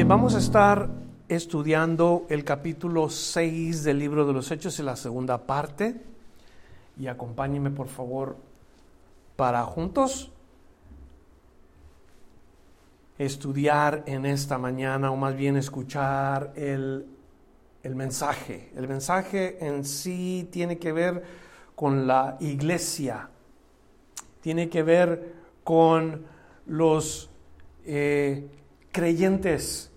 Bien, vamos a estar estudiando el capítulo 6 del libro de los Hechos en la segunda parte. Y acompáñenme por favor para juntos estudiar en esta mañana o más bien escuchar el, el mensaje. El mensaje en sí tiene que ver con la iglesia, tiene que ver con los eh, creyentes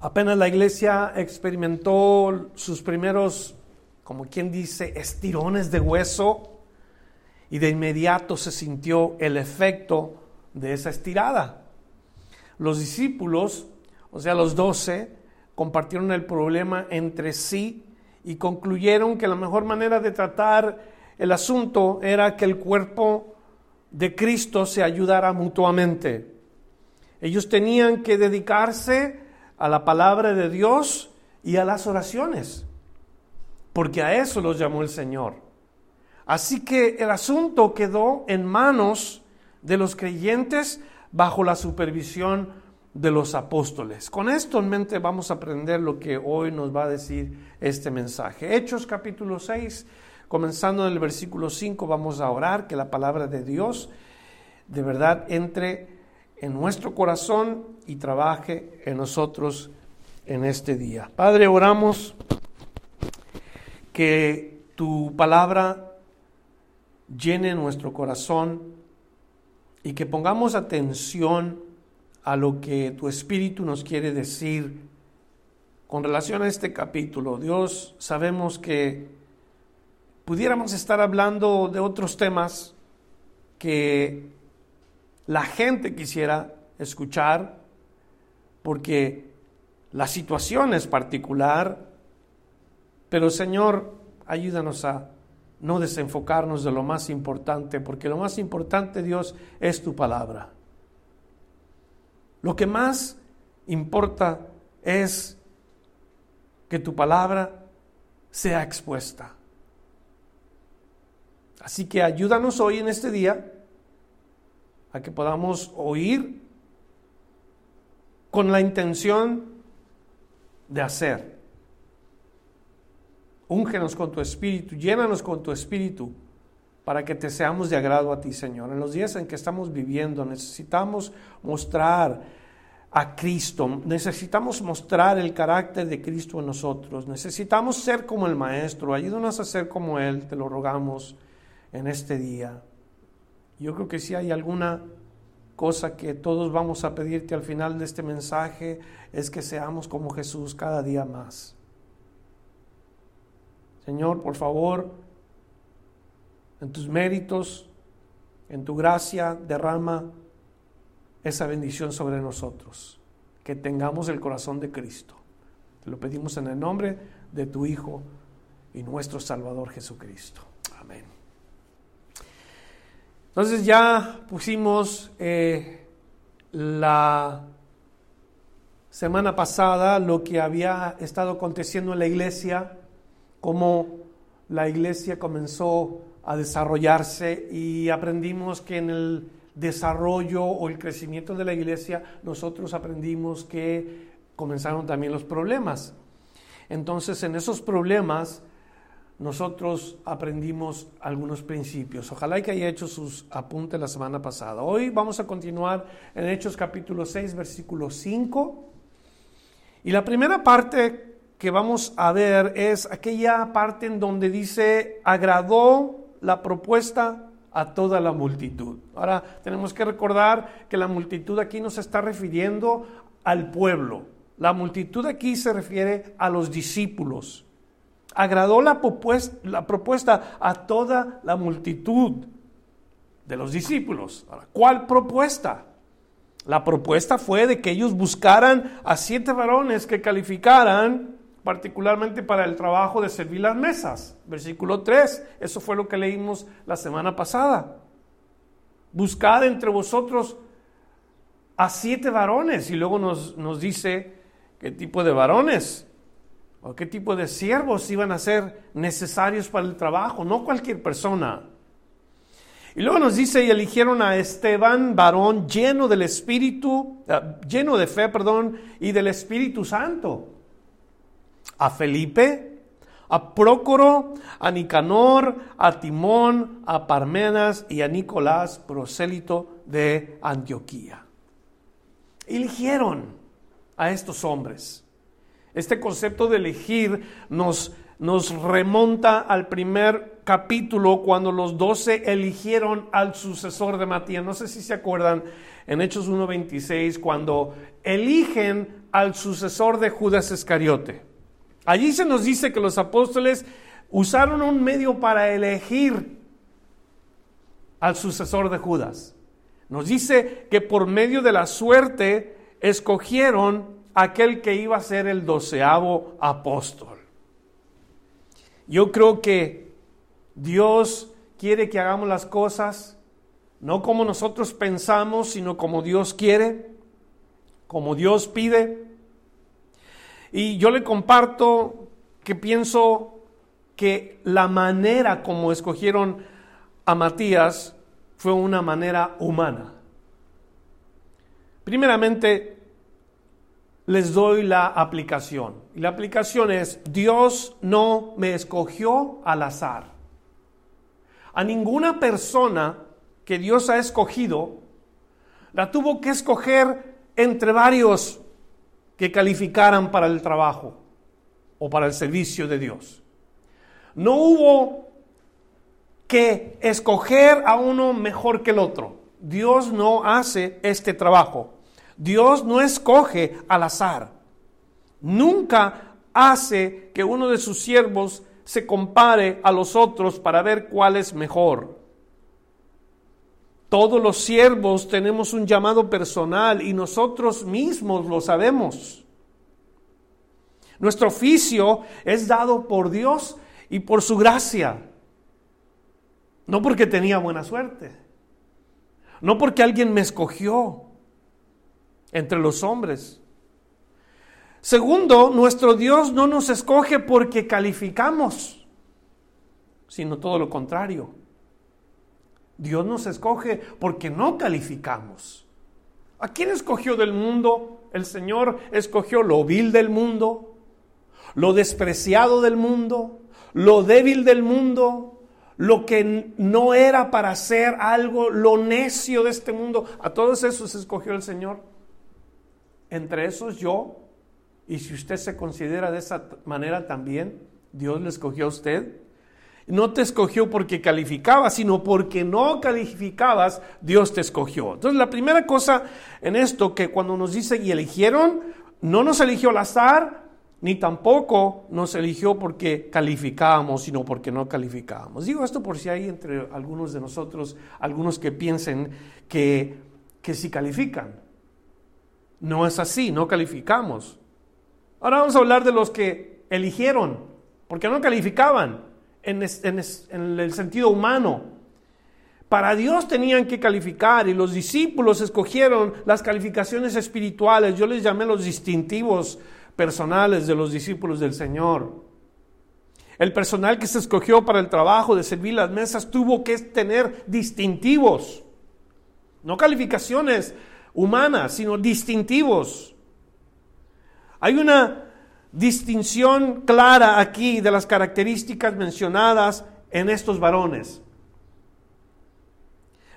Apenas la iglesia experimentó sus primeros, como quien dice, estirones de hueso y de inmediato se sintió el efecto de esa estirada. Los discípulos, o sea, los doce, compartieron el problema entre sí y concluyeron que la mejor manera de tratar el asunto era que el cuerpo de Cristo se ayudara mutuamente. Ellos tenían que dedicarse a la palabra de Dios y a las oraciones, porque a eso los llamó el Señor. Así que el asunto quedó en manos de los creyentes bajo la supervisión de los apóstoles. Con esto en mente vamos a aprender lo que hoy nos va a decir este mensaje. Hechos capítulo 6, comenzando en el versículo 5, vamos a orar que la palabra de Dios de verdad entre en nuestro corazón y trabaje en nosotros en este día. Padre, oramos que tu palabra llene nuestro corazón y que pongamos atención a lo que tu Espíritu nos quiere decir con relación a este capítulo. Dios, sabemos que pudiéramos estar hablando de otros temas que la gente quisiera escuchar, porque la situación es particular, pero Señor, ayúdanos a no desenfocarnos de lo más importante, porque lo más importante, Dios, es tu palabra. Lo que más importa es que tu palabra sea expuesta. Así que ayúdanos hoy en este día a que podamos oír con la intención de hacer. Úngenos con tu espíritu, llénanos con tu espíritu para que te seamos de agrado a ti, Señor. En los días en que estamos viviendo necesitamos mostrar a Cristo, necesitamos mostrar el carácter de Cristo en nosotros, necesitamos ser como el Maestro, ayúdanos a ser como Él, te lo rogamos en este día. Yo creo que si hay alguna cosa que todos vamos a pedirte al final de este mensaje es que seamos como Jesús cada día más. Señor, por favor, en tus méritos, en tu gracia, derrama esa bendición sobre nosotros, que tengamos el corazón de Cristo. Te lo pedimos en el nombre de tu Hijo y nuestro Salvador Jesucristo. Amén. Entonces ya pusimos eh, la semana pasada lo que había estado aconteciendo en la iglesia, cómo la iglesia comenzó a desarrollarse y aprendimos que en el desarrollo o el crecimiento de la iglesia nosotros aprendimos que comenzaron también los problemas. Entonces en esos problemas nosotros aprendimos algunos principios. Ojalá que haya hecho sus apuntes la semana pasada. Hoy vamos a continuar en Hechos capítulo 6, versículo 5. Y la primera parte que vamos a ver es aquella parte en donde dice, agradó la propuesta a toda la multitud. Ahora tenemos que recordar que la multitud aquí no se está refiriendo al pueblo. La multitud aquí se refiere a los discípulos agradó la propuesta, a toda la multitud de los discípulos. ¿cuál propuesta? La propuesta fue de que ellos buscaran a siete varones que calificaran particularmente para el trabajo de servir las mesas. Versículo 3, eso fue lo que leímos la semana pasada. Buscad entre vosotros a siete varones y luego nos, nos dice qué tipo de varones o qué tipo de siervos iban a ser necesarios para el trabajo, no cualquier persona. Y luego nos dice, y eligieron a Esteban, varón lleno del Espíritu, eh, lleno de fe, perdón, y del Espíritu Santo. A Felipe, a Prócoro, a Nicanor, a Timón, a Parmenas y a Nicolás, prosélito de Antioquía. Eligieron a estos hombres. Este concepto de elegir nos, nos remonta al primer capítulo cuando los doce eligieron al sucesor de Matías. No sé si se acuerdan en Hechos 1.26 cuando eligen al sucesor de Judas Iscariote. Allí se nos dice que los apóstoles usaron un medio para elegir al sucesor de Judas. Nos dice que por medio de la suerte escogieron aquel que iba a ser el doceavo apóstol. Yo creo que Dios quiere que hagamos las cosas no como nosotros pensamos, sino como Dios quiere, como Dios pide. Y yo le comparto que pienso que la manera como escogieron a Matías fue una manera humana. Primeramente, les doy la aplicación. Y la aplicación es, Dios no me escogió al azar. A ninguna persona que Dios ha escogido la tuvo que escoger entre varios que calificaran para el trabajo o para el servicio de Dios. No hubo que escoger a uno mejor que el otro. Dios no hace este trabajo. Dios no escoge al azar. Nunca hace que uno de sus siervos se compare a los otros para ver cuál es mejor. Todos los siervos tenemos un llamado personal y nosotros mismos lo sabemos. Nuestro oficio es dado por Dios y por su gracia. No porque tenía buena suerte. No porque alguien me escogió entre los hombres. Segundo, nuestro Dios no nos escoge porque calificamos, sino todo lo contrario. Dios nos escoge porque no calificamos. ¿A quién escogió del mundo? El Señor escogió lo vil del mundo, lo despreciado del mundo, lo débil del mundo, lo que no era para ser algo, lo necio de este mundo. A todos esos escogió el Señor. Entre esos yo y si usted se considera de esa manera también, Dios le escogió a usted. No te escogió porque calificabas, sino porque no calificabas, Dios te escogió. Entonces, la primera cosa en esto que cuando nos dice y eligieron, no nos eligió al azar, ni tampoco nos eligió porque calificábamos, sino porque no calificábamos. Digo esto por si hay entre algunos de nosotros, algunos que piensen que, que si califican. No es así, no calificamos. Ahora vamos a hablar de los que eligieron, porque no calificaban en, el sentido humano. Para Dios tenían que calificar y los discípulos escogieron las calificaciones espirituales. Yo les llamé los distintivos personales de los discípulos del Señor. El personal que se escogió para el trabajo de servir las mesas tuvo que tener distintivos, no calificaciones humanas, sino distintivos. Hay una distinción clara aquí de las características mencionadas en estos varones.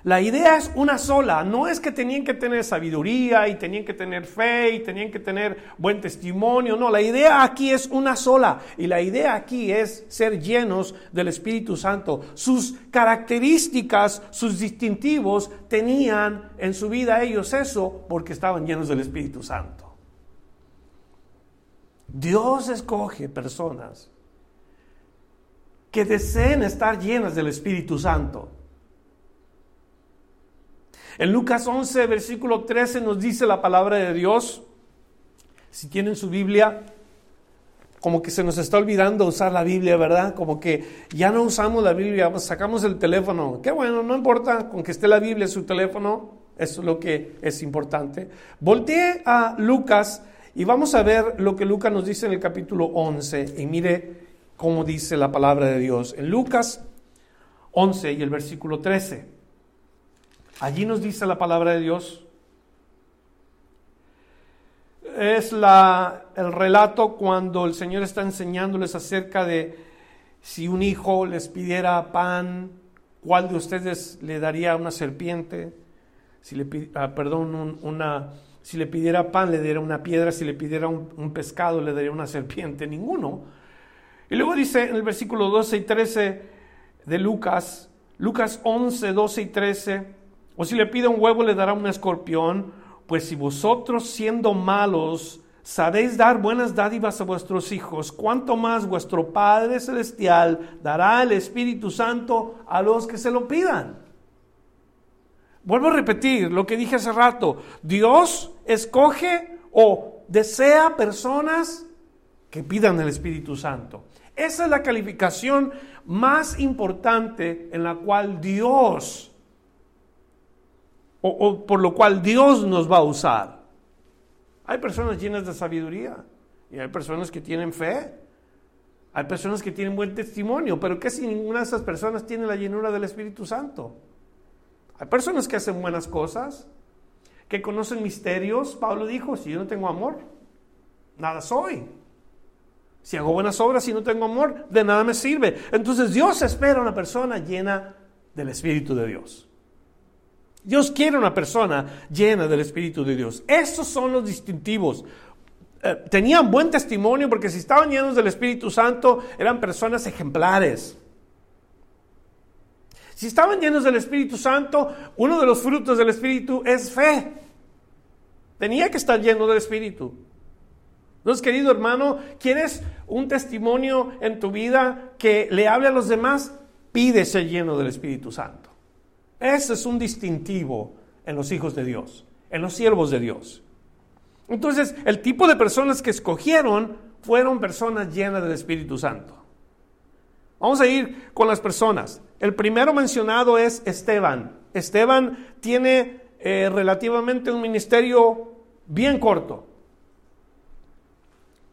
La idea es una sola, no es que tenían que tener sabiduría y tenían que tener fe y tenían que tener buen testimonio, no, la idea aquí es una sola y la idea aquí es ser llenos del Espíritu Santo. Sus características, sus distintivos tenían en su vida ellos eso porque estaban llenos del Espíritu Santo. Dios escoge personas que deseen estar llenas del Espíritu Santo. En Lucas 11, versículo 13 nos dice la palabra de Dios. Si tienen su Biblia, como que se nos está olvidando usar la Biblia, ¿verdad? Como que ya no usamos la Biblia, sacamos el teléfono. Qué bueno, no importa, con que esté la Biblia en su teléfono, eso es lo que es importante. Volteé a Lucas y vamos a ver lo que Lucas nos dice en el capítulo 11 y mire cómo dice la palabra de Dios. En Lucas 11 y el versículo 13. Allí nos dice la palabra de Dios. Es la, el relato cuando el Señor está enseñándoles acerca de si un hijo les pidiera pan, ¿cuál de ustedes le daría una serpiente? Si le, ah, perdón, una, si le pidiera pan, le daría una piedra, si le pidiera un, un, pescado, le daría una serpiente, ninguno. Y luego dice en el versículo 12 y 13 de Lucas, Lucas 11, 12 y 13, o si le pide un huevo, le dará un escorpión. Pues si vosotros siendo malos sabéis dar buenas dádivas a vuestros hijos, cuánto más vuestro Padre Celestial dará el Espíritu Santo a los que se lo pidan. Vuelvo a repetir lo que dije hace rato. Dios escoge o desea personas que pidan el Espíritu Santo. Esa es la calificación más importante en la cual Dios o, por lo cual Dios nos va a usar. Hay personas llenas de sabiduría y hay personas que tienen fe. Hay personas que tienen buen testimonio, pero ¿qué si ninguna de esas personas tiene la llenura del Espíritu Santo? Hay personas que hacen buenas cosas, que conocen misterios. Pablo dijo, si yo no tengo amor, nada soy. Si hago buenas obras y no tengo amor, de nada me sirve. Entonces Dios espera a una persona llena del Espíritu de Dios. Dios quiere una persona llena del Espíritu de Dios. Esos son los distintivos. Eh, tenían buen testimonio porque si estaban llenos del Espíritu Santo eran personas ejemplares. Si estaban llenos del Espíritu Santo, uno de los frutos del Espíritu es fe. Tenía que estar lleno del Espíritu. Entonces, querido hermano, ¿quieres un testimonio en tu vida que le hable a los demás? Pídese lleno del Espíritu Santo. Ese es un distintivo en los hijos de Dios, en los siervos de Dios. Entonces, el tipo de personas que escogieron fueron personas llenas del Espíritu Santo. Vamos a ir con las personas. El primero mencionado es Esteban. Esteban tiene eh, relativamente un ministerio bien corto.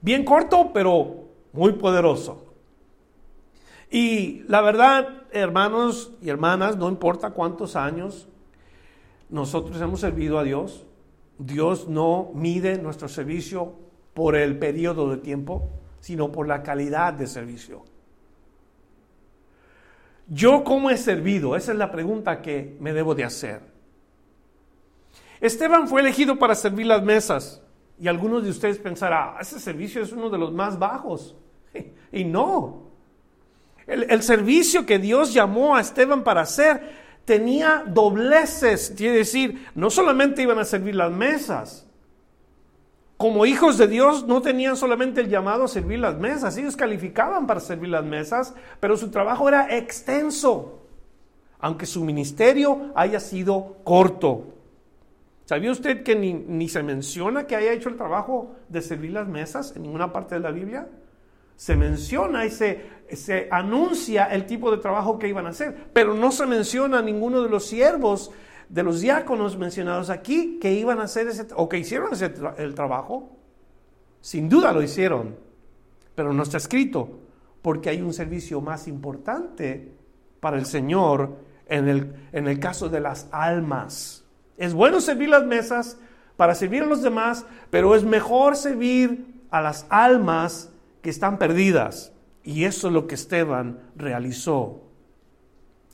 Bien corto, pero muy poderoso. Y la verdad, hermanos y hermanas, no importa cuántos años nosotros hemos servido a Dios, Dios no mide nuestro servicio por el periodo de tiempo, sino por la calidad de servicio. ¿Yo cómo he servido? Esa es la pregunta que me debo de hacer. Esteban fue elegido para servir las mesas y algunos de ustedes pensarán, ah, ese servicio es uno de los más bajos. Y no, el, servicio que Dios llamó a Esteban para hacer tenía dobleces, quiere decir, no solamente iban a servir las mesas, como hijos de Dios no tenían solamente el llamado a servir las mesas, ellos calificaban para servir las mesas, pero su trabajo era extenso, aunque su ministerio haya sido corto. ¿Sabía usted que ni, ni se menciona que haya hecho el trabajo de servir las mesas en ninguna parte de la Biblia? Se menciona y se, anuncia el tipo de trabajo que iban a hacer, pero no se menciona a ninguno de los siervos, de los diáconos mencionados aquí, que iban a hacer ese, o que hicieron ese el trabajo. Sin duda lo hicieron, pero no está escrito, porque hay un servicio más importante para el Señor en el, en el caso de las almas. Es bueno servir las mesas para servir a los demás, pero es mejor servir a las almas que están perdidas. Y eso es lo que Esteban realizó.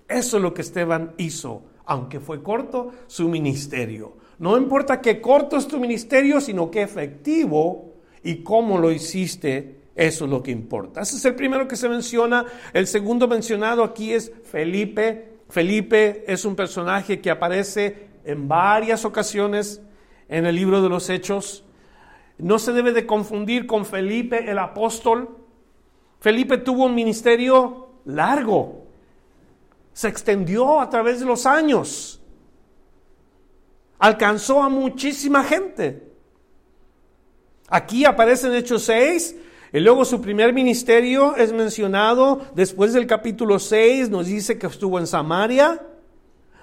Eso es lo que Esteban hizo, aunque fue corto su ministerio. No importa qué corto es tu ministerio, sino qué efectivo y cómo lo hiciste, eso es lo que importa. Ese es el primero que se menciona. El segundo mencionado aquí es Felipe. Felipe es un personaje que aparece en varias ocasiones en el libro de los Hechos. No se debe de confundir con Felipe el apóstol. Felipe tuvo un ministerio largo. Se extendió a través de los años. alcanzó a muchísima gente. Aquí aparece en Hechos 6, y luego su primer ministerio es mencionado después del capítulo 6, nos dice que estuvo en Samaria.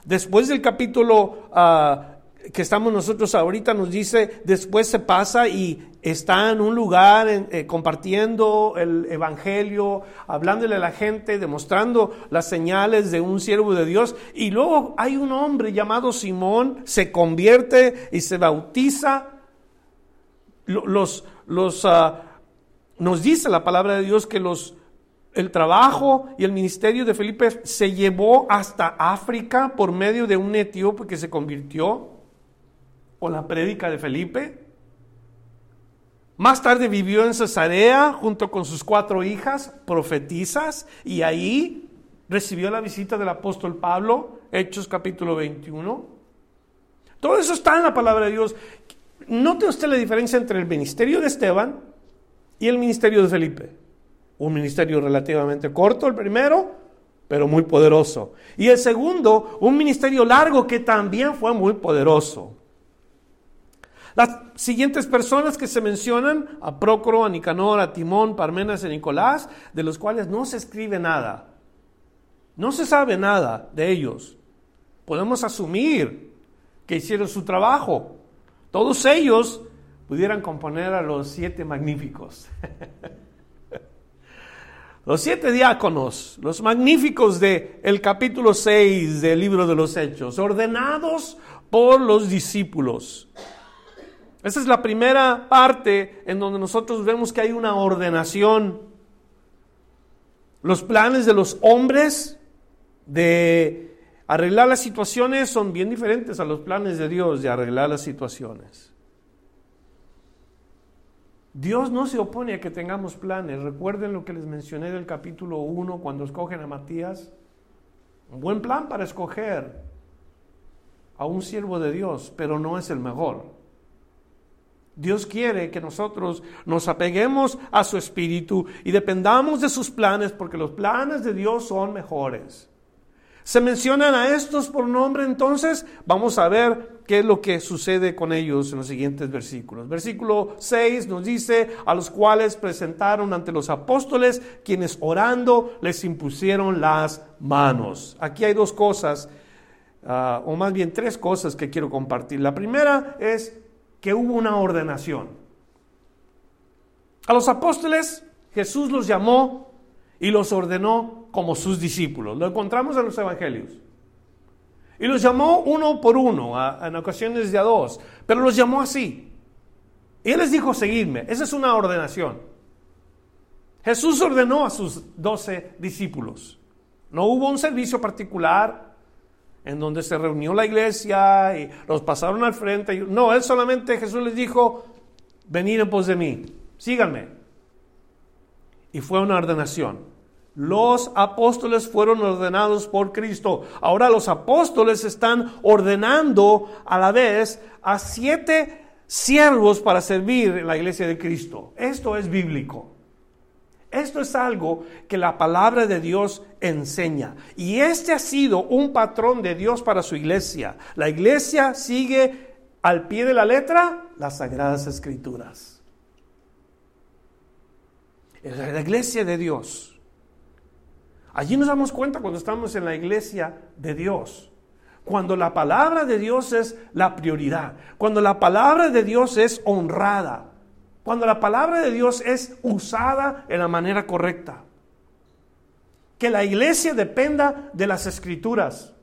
Después del capítulo ah, que estamos nosotros ahorita, nos dice, después se pasa y está en un lugar eh, compartiendo el Evangelio, hablándole a la gente, demostrando las señales de un siervo de Dios. Y luego hay un hombre llamado Simón, se convierte y se bautiza. Los, los, ah, nos dice la palabra de Dios que los, el trabajo y el ministerio de Felipe se llevó hasta África por medio de un etíope que se convirtió con la prédica de Felipe. Más tarde vivió en Cesarea junto con sus cuatro hijas, profetizas, y ahí recibió la visita del apóstol Pablo, Hechos capítulo 21. Todo eso está en la palabra de Dios. Note usted la diferencia entre el ministerio de Esteban y el ministerio de Felipe. Un ministerio relativamente corto, el primero, pero muy poderoso. Y el segundo, un ministerio largo que también fue muy poderoso. Las siguientes personas que se mencionan, a Procro, a Nicanor, a Timón, Parmenas y Nicolás, de los cuales no se escribe nada. No se sabe nada de ellos. Podemos asumir que hicieron su trabajo. Todos ellos pudieran componer a los siete magníficos. los siete diáconos, los magníficos de el capítulo 6 del libro de los Hechos, ordenados por los discípulos. Esa es la primera parte en donde nosotros vemos que hay una ordenación. Los planes de los hombres de arreglar las situaciones son bien diferentes a los planes de Dios de arreglar las situaciones. Dios no se opone a que tengamos planes. Recuerden lo que les mencioné del capítulo 1 cuando escogen a Matías. Un buen plan para escoger a un siervo de Dios, pero no es el mejor. Dios quiere que nosotros nos apeguemos a su espíritu y dependamos de sus planes porque los planes de Dios son mejores. Se mencionan a estos por nombre, entonces vamos a ver qué es lo que sucede con ellos en los siguientes versículos. Versículo 6 nos dice, a los cuales presentaron ante los apóstoles, quienes orando les impusieron las manos. Aquí hay dos cosas, ah, o más bien tres cosas que quiero compartir. La primera es que hubo una ordenación. A los apóstoles Jesús los llamó y los ordenó como sus discípulos. Lo encontramos en los evangelios. Y los llamó uno por uno, en ocasiones de a dos, pero los llamó así. Y él les dijo, seguidme. Esa es una ordenación. Jesús ordenó a sus doce discípulos. No hubo un servicio particular, en donde se reunió la iglesia y los pasaron al frente. No, él solamente Jesús les dijo, venid en pos de mí, síganme. Y fue una ordenación. Los apóstoles fueron ordenados por Cristo. Ahora los apóstoles están ordenando a la vez a siete siervos para servir en la iglesia de Cristo. Esto es bíblico. Esto es algo que la palabra de Dios enseña. Y este ha sido un patrón de Dios para su iglesia. La iglesia sigue al pie de la letra las sagradas escrituras. La iglesia de Dios. Allí nos damos cuenta cuando estamos en la iglesia de Dios. Cuando la palabra de Dios es la prioridad. Cuando la palabra de Dios es honrada. Cuando la palabra de Dios es usada en la manera correcta. Que la iglesia dependa de las escrituras,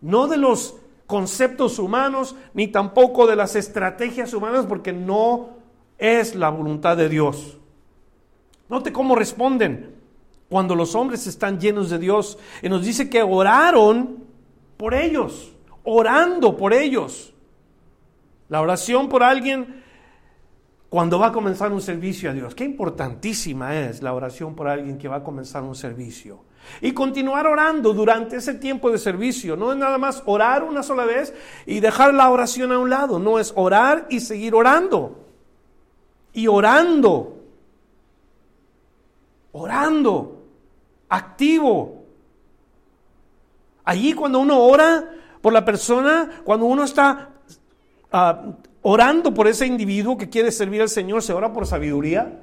no de los conceptos humanos, ni tampoco de las estrategias humanas, porque no es la voluntad de Dios. Note cómo responden cuando los hombres están llenos de Dios. Y nos dice que oraron por ellos, orando por ellos. La oración por alguien cuando va a comenzar un servicio a Dios. Qué importantísima es la oración por alguien que va a comenzar un servicio. Y continuar orando durante ese tiempo de servicio. No es nada más orar una sola vez y dejar la oración a un lado. No es orar y seguir orando. Y orando. Orando. Activo. Allí cuando uno ora por la persona, cuando uno está ah, orando por ese individuo que quiere servir al Señor, se ora por sabiduría.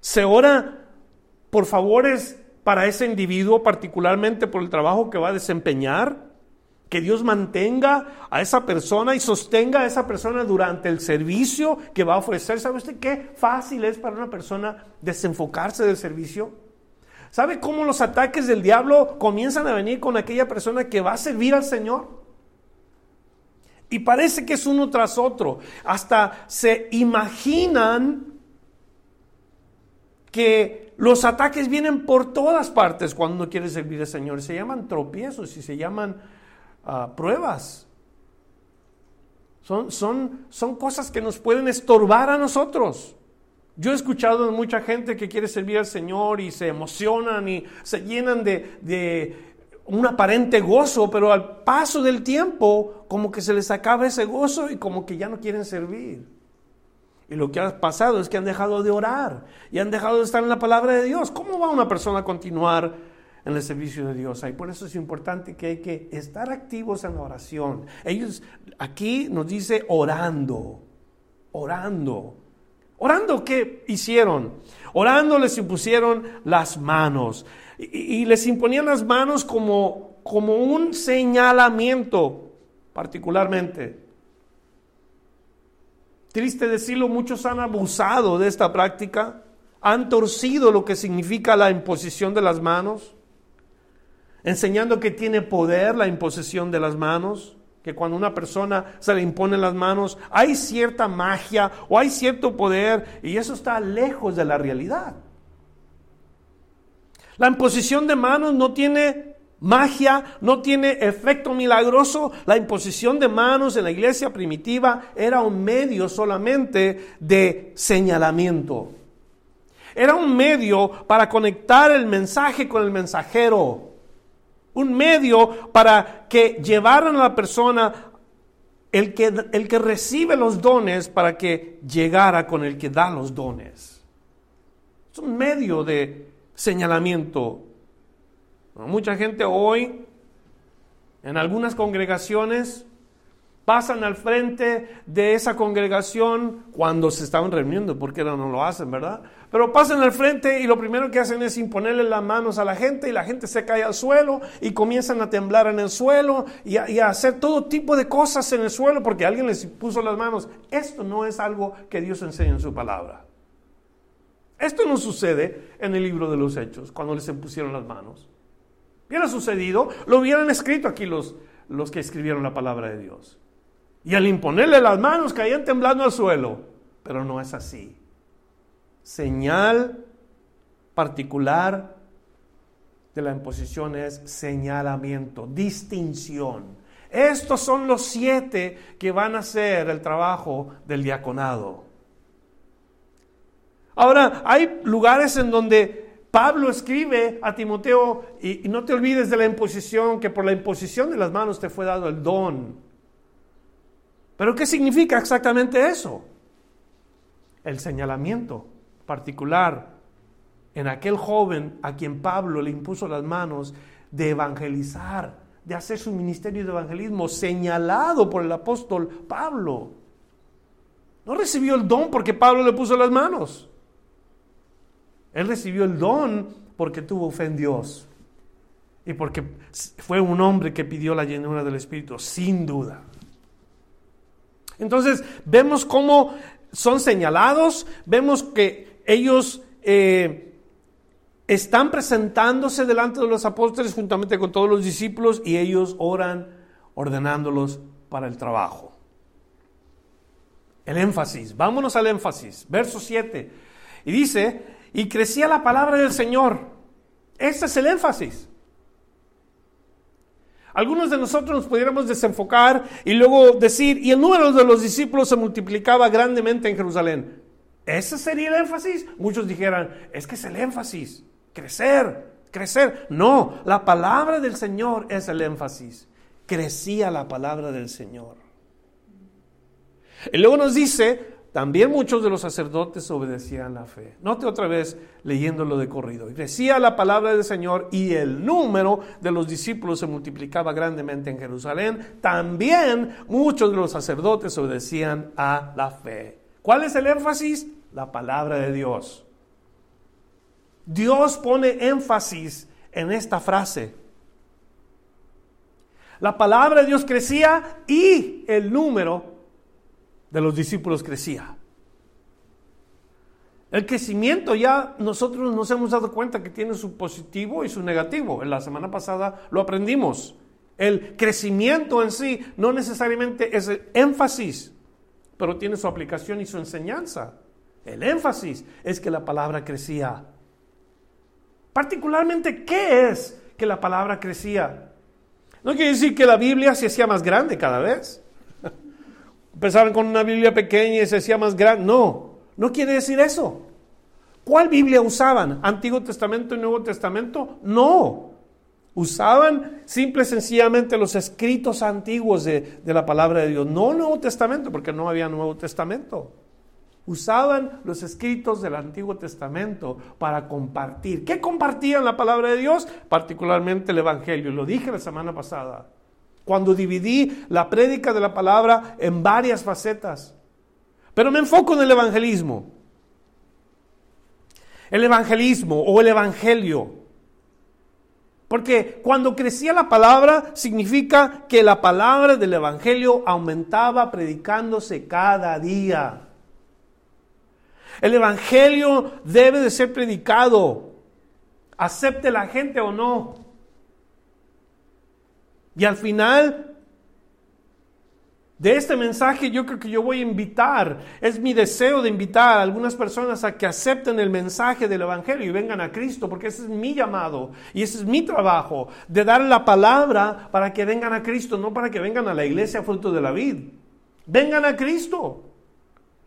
Se ora por favores para ese individuo, particularmente por el trabajo que va a desempeñar. Que Dios mantenga a esa persona y sostenga a esa persona durante el servicio que va a ofrecer. ¿Sabe usted qué fácil es para una persona desenfocarse del servicio? ¿Sabe cómo los ataques del diablo comienzan a venir con aquella persona que va a servir al Señor? Y parece que es uno tras otro. Hasta se imaginan que los ataques vienen por todas partes cuando uno quiere servir al Señor. Se llaman tropiezos y se llaman ah, pruebas. Son, son, son cosas que nos pueden estorbar a nosotros. Yo he escuchado de mucha gente que quiere servir al Señor y se emocionan y se llenan de un aparente gozo, pero al paso del tiempo como que se les acaba ese gozo y como que ya no quieren servir. Y lo que ha pasado es que han dejado de orar y han dejado de estar en la palabra de Dios. ¿Cómo va una persona a continuar en el servicio de Dios? Y por eso es importante que hay que estar activos en la oración. Ellos aquí nos dice orando, orando. Orando, ¿qué hicieron? Orando les impusieron las manos y, les imponían las manos como, como un señalamiento particularmente. Triste decirlo, muchos han abusado de esta práctica, han torcido lo que significa la imposición de las manos, enseñando que tiene poder la imposición de las manos, que cuando una persona se le impone las manos hay cierta magia o hay cierto poder y eso está lejos de la realidad. La imposición de manos no tiene magia, no tiene efecto milagroso. La imposición de manos en la iglesia primitiva era un medio solamente de señalamiento. Era un medio para conectar el mensaje con el mensajero. Un medio para que llevaran a la persona el que, el que recibe los dones para que llegara con el que da los dones. Es un medio de señalamiento. Mucha gente hoy, en algunas congregaciones, pasan al frente de esa congregación cuando se estaban reuniendo, porque no lo hacen, ¿verdad? Pero pasan al frente y lo primero que hacen es imponerle las manos a la gente y la gente se cae al suelo y comienzan a temblar en el suelo y a, y a hacer todo tipo de cosas en el suelo porque alguien les puso las manos. Esto no es algo que Dios enseña en su palabra. Esto no sucede en el libro de los Hechos, cuando les impusieron las manos. Hubiera sucedido, lo hubieran escrito aquí los, los que escribieron la palabra de Dios. Y al imponerle las manos caían temblando al suelo. Pero no es así. Señal particular de la imposición es señalamiento, distinción. Estos son los siete que van a hacer el trabajo del diaconado. Ahora, hay lugares en donde Pablo escribe a Timoteo, y, no te olvides de la imposición, que por la imposición de las manos te fue dado el don. Pero ¿qué significa exactamente eso? El señalamiento particular en aquel joven a quien Pablo le impuso las manos de evangelizar, de hacer su ministerio de evangelismo señalado por el apóstol Pablo. No recibió el don porque Pablo le puso las manos. Él recibió el don porque tuvo fe en Dios y porque fue un hombre que pidió la llenura del Espíritu, sin duda. Entonces, vemos cómo son señalados, vemos que ellos eh, están presentándose delante de los apóstoles juntamente con todos los discípulos y ellos oran ordenándolos para el trabajo. El énfasis, vámonos al énfasis, verso 7. Y dice, y crecía la palabra del Señor. Ese es el énfasis. Algunos de nosotros nos pudiéramos desenfocar y luego decir, y el número de los discípulos se multiplicaba grandemente en Jerusalén. ¿Ese sería el énfasis? Muchos dijeran, es que es el énfasis, crecer, crecer. No, la palabra del Señor es el énfasis. Crecía la palabra del Señor. Y luego nos dice, también muchos de los sacerdotes obedecían la fe. Note otra vez leyéndolo de corrido. Y decía la palabra del Señor y el número de los discípulos se multiplicaba grandemente en Jerusalén. También muchos de los sacerdotes obedecían a la fe. ¿Cuál es el énfasis? La palabra de Dios. Dios pone énfasis en esta frase. La palabra de Dios crecía y el número de los discípulos crecía. El crecimiento ya nosotros nos hemos dado cuenta que tiene su positivo y su negativo. En la semana pasada lo aprendimos. El crecimiento en sí no necesariamente es el énfasis, pero tiene su aplicación y su enseñanza. El énfasis es que la palabra crecía. Particularmente, ¿qué es que la palabra crecía? No quiere decir que la Biblia se hacía más grande cada vez. Empezaron con una Biblia pequeña y se hacía más grande. No, no quiere decir eso. ¿Cuál Biblia usaban? ¿Antiguo Testamento y Nuevo Testamento? No. Usaban simple y sencillamente los escritos antiguos de, de la palabra de Dios, no Nuevo Testamento, porque no había Nuevo Testamento. Usaban los escritos del Antiguo Testamento para compartir. ¿Qué compartían la palabra de Dios? Particularmente el Evangelio. Lo dije la semana pasada cuando dividí la prédica de la palabra en varias facetas. Pero me enfoco en el evangelismo. El evangelismo o el evangelio. Porque cuando crecía la palabra significa que la palabra del evangelio aumentaba predicándose cada día. El evangelio debe de ser predicado, acepte la gente o no. Y al final de este mensaje yo creo que yo voy a invitar, es mi deseo de invitar a algunas personas a que acepten el mensaje del Evangelio y vengan a Cristo, porque ese es mi llamado y ese es mi trabajo, de dar la palabra para que vengan a Cristo, no para que vengan a la iglesia fruto de la vid. Vengan a Cristo.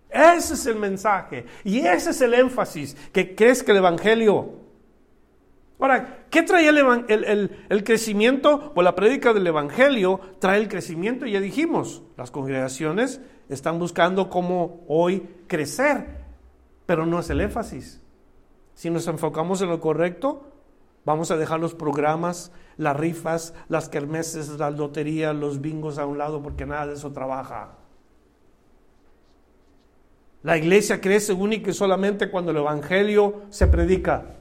Ese es el mensaje y ese es el énfasis que que el Evangelio Ahora, ¿qué trae el, crecimiento? Pues la prédica del Evangelio trae el crecimiento, ya dijimos, las congregaciones están buscando cómo hoy crecer, pero no es el énfasis. Si nos enfocamos en lo correcto, vamos a dejar los programas, las rifas, las kermeses, la lotería, los bingos a un lado, porque nada de eso trabaja. La iglesia crece única y solamente cuando el Evangelio se predica.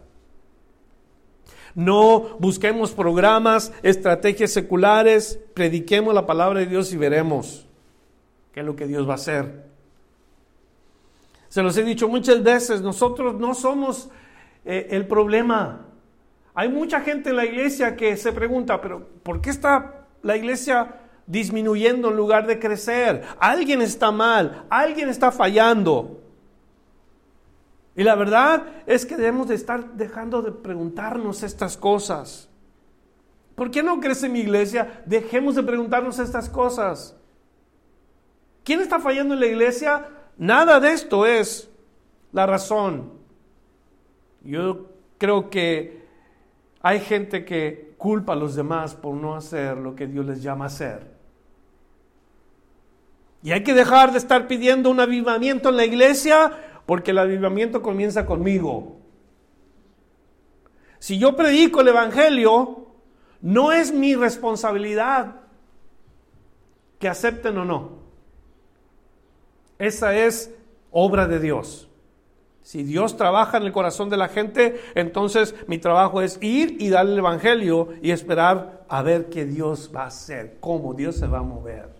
No busquemos programas, estrategias seculares, prediquemos la palabra de Dios y veremos qué es lo que Dios va a hacer. Se los he dicho muchas veces, nosotros no somos eh, el problema. Hay mucha gente en la iglesia que se pregunta, pero ¿por qué está la iglesia disminuyendo en lugar de crecer? Alguien está mal, alguien está fallando. Y la verdad es que debemos de estar dejando de preguntarnos estas cosas. ¿Por qué no crece mi iglesia? Dejemos de preguntarnos estas cosas. ¿Quién está fallando en la iglesia? Nada de esto es la razón. Yo creo que hay gente que culpa a los demás por no hacer lo que Dios les llama a hacer. Y hay que dejar de estar pidiendo un avivamiento en la iglesia porque el avivamiento comienza conmigo. Si yo predico el Evangelio, no es mi responsabilidad que acepten o no. Esa es obra de Dios. Si Dios trabaja en el corazón de la gente, entonces mi trabajo es ir y dar el Evangelio y esperar a ver qué Dios va a hacer, cómo Dios se va a mover.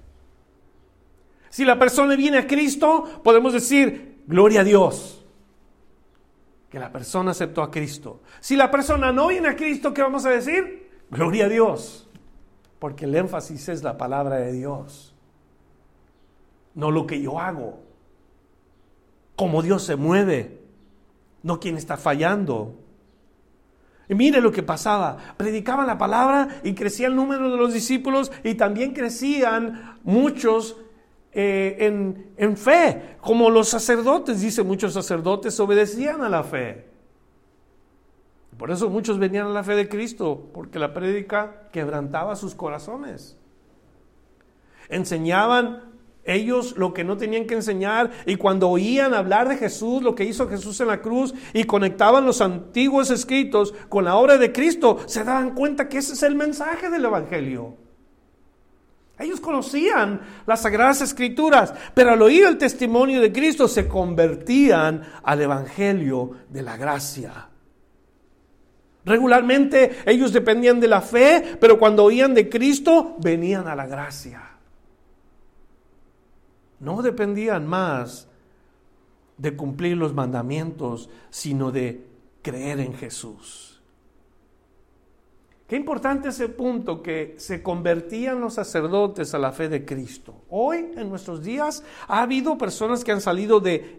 Si la persona viene a Cristo, podemos decir, Gloria a Dios. Que la persona aceptó a Cristo. Si la persona no viene a Cristo, ¿qué vamos a decir? Gloria a Dios. Porque el énfasis es la palabra de Dios. No lo que yo hago. Cómo Dios se mueve. No quien está fallando. Y mire lo que pasaba. Predicaban la palabra y crecía el número de los discípulos y también crecían muchos eh, en, en fe, como los sacerdotes, dice muchos sacerdotes, obedecían a la fe. Por eso muchos venían a la fe de Cristo, porque la prédica quebrantaba sus corazones. Enseñaban ellos lo que no tenían que enseñar y cuando oían hablar de Jesús, lo que hizo Jesús en la cruz y conectaban los antiguos escritos con la obra de Cristo, se daban cuenta que ese es el mensaje del Evangelio. Ellos conocían las sagradas escrituras, pero al oír el testimonio de Cristo se convertían al Evangelio de la gracia. Regularmente ellos dependían de la fe, pero cuando oían de Cristo venían a la gracia. No dependían más de cumplir los mandamientos, sino de creer en Jesús. Qué importante ese punto que se convertían los sacerdotes a la fe de Cristo. Hoy, en nuestros días, ha habido personas que han salido de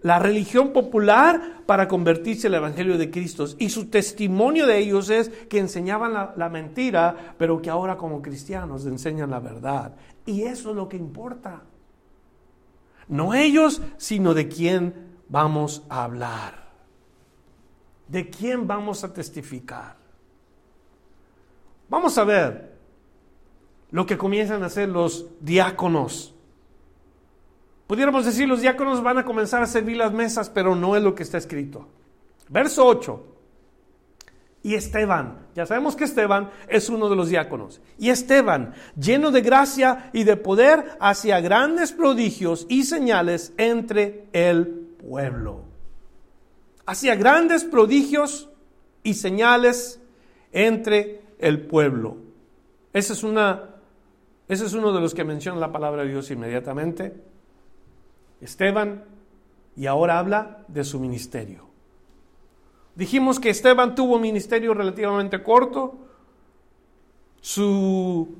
la religión popular para convertirse al Evangelio de Cristo. Y su testimonio de ellos es que enseñaban la mentira, pero que ahora como cristianos enseñan la verdad. Y eso es lo que importa. No ellos, sino de quién vamos a hablar. De quién vamos a testificar. Vamos a ver lo que comienzan a hacer los diáconos. Pudiéramos decir, los diáconos van a comenzar a servir las mesas, pero no es lo que está escrito. Verso 8. Y Esteban, ya sabemos que Esteban es uno de los diáconos. Y Esteban, lleno de gracia y de poder, hacía grandes prodigios y señales entre el pueblo. Hacía grandes prodigios y señales entre el pueblo. Ese es, una, ese es uno de los que menciona la palabra de Dios inmediatamente. Esteban, y ahora habla de su ministerio. Dijimos que Esteban tuvo un ministerio relativamente corto. Su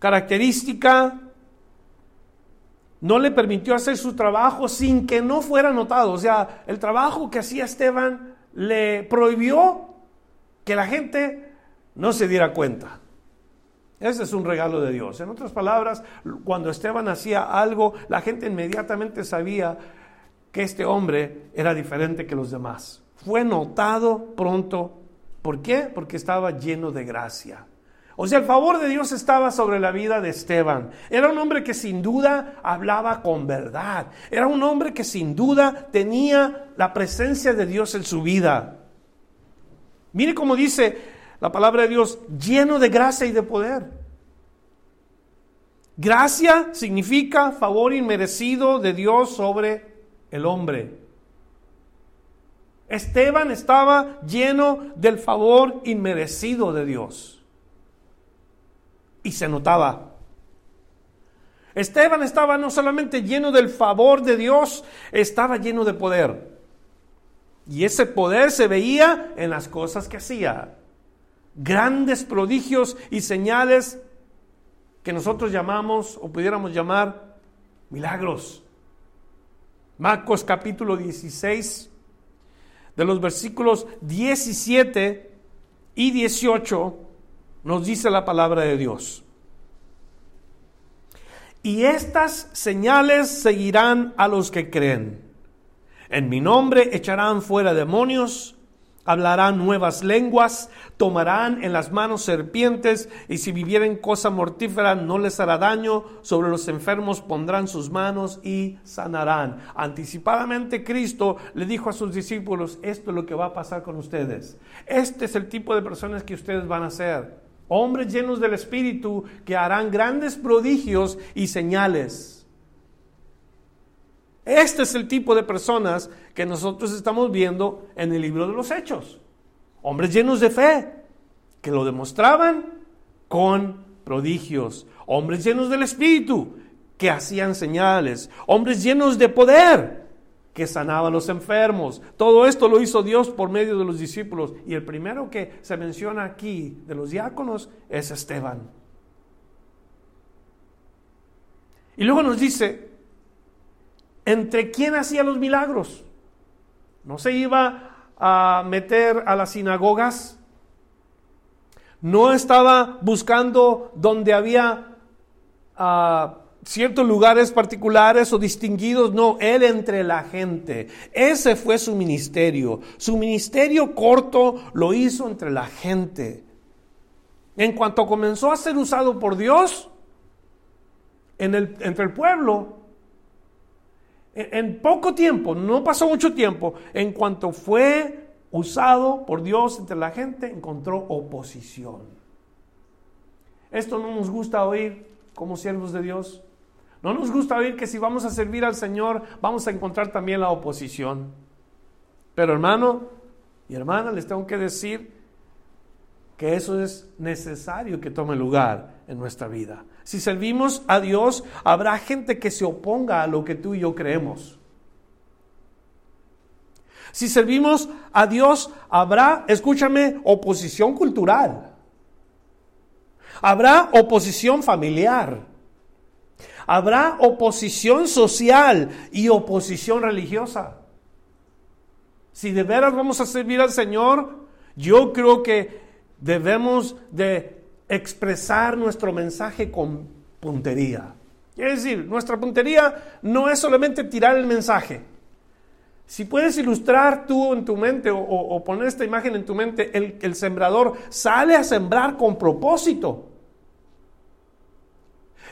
característica no le permitió hacer su trabajo sin que no fuera notado. O sea, el trabajo que hacía Esteban le prohibió que la gente no se diera cuenta. Ese es un regalo de Dios. En otras palabras, cuando Esteban hacía algo, la gente inmediatamente sabía que este hombre era diferente que los demás. Fue notado pronto. ¿Por qué? Porque estaba lleno de gracia. O sea, el favor de Dios estaba sobre la vida de Esteban. Era un hombre que sin duda hablaba con verdad. Era un hombre que sin duda tenía la presencia de Dios en su vida. Mire cómo dice la palabra de Dios, lleno de gracia y de poder. Gracia significa favor inmerecido de Dios sobre el hombre. Esteban estaba lleno del favor inmerecido de Dios. Y se notaba. Esteban estaba no solamente lleno del favor de Dios, estaba lleno de poder. Y ese poder se veía en las cosas que hacía. Grandes prodigios y señales que nosotros llamamos o pudiéramos llamar milagros. Marcos capítulo 16, de los versículos 17 y 18, nos dice la palabra de Dios. Y estas señales seguirán a los que creen en mi nombre echarán fuera demonios, hablarán nuevas lenguas, tomarán en las manos serpientes, y si vivieren cosa mortífera no les hará daño, sobre los enfermos pondrán sus manos y sanarán. Anticipadamente Cristo le dijo a sus discípulos, esto es lo que va a pasar con ustedes. Este es el tipo de personas que ustedes van a ser. Hombres llenos del Espíritu que harán grandes prodigios y señales. Este es el tipo de personas que nosotros estamos viendo en el libro de los Hechos. Hombres llenos de fe, que lo demostraban con prodigios. Hombres llenos del Espíritu, que hacían señales. Hombres llenos de poder, que sanaban a los enfermos. Todo esto lo hizo Dios por medio de los discípulos. Y el primero que se menciona aquí de los diáconos es Esteban. Y luego nos dice, ¿Entre quién hacía los milagros? No se iba a meter a las sinagogas. No estaba buscando donde había ah, ciertos lugares particulares o distinguidos. No, él entre la gente. Ese fue su ministerio. Su ministerio corto lo hizo entre la gente. En cuanto comenzó a ser usado por Dios, en el, entre el pueblo, en, poco tiempo, no pasó mucho tiempo, en cuanto fue usado por Dios entre la gente, encontró oposición. Esto no nos gusta oír como siervos de Dios. No nos gusta oír que si vamos a servir al Señor vamos a encontrar también la oposición. Pero hermano y hermana, les tengo que decir que eso es necesario que tome lugar en nuestra vida. Si servimos a Dios, habrá gente que se oponga a lo que tú y yo creemos. Si servimos a Dios, habrá, escúchame, oposición cultural. Habrá oposición familiar. Habrá oposición social y oposición religiosa. Si de veras vamos a servir al Señor, yo creo que debemos de expresar nuestro mensaje con puntería. Es decir, nuestra puntería no es solamente tirar el mensaje. Si puedes ilustrar tú en tu mente o, poner esta imagen en tu mente, el, el sembrador sale a sembrar con propósito.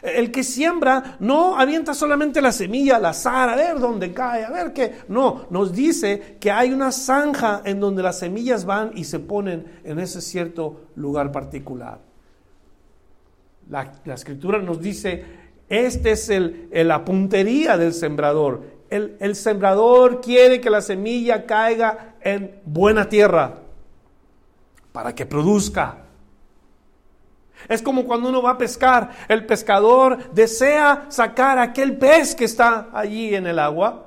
El que siembra no avienta solamente la semilla al azar, a ver dónde cae, a ver qué. No, nos dice que hay una zanja en donde las semillas van y se ponen en ese cierto lugar particular. La, escritura nos dice, esta es el, la puntería del sembrador. El, el sembrador quiere que la semilla caiga en buena tierra para que produzca. Es como cuando uno va a pescar. El pescador desea sacar aquel pez que está allí en el agua.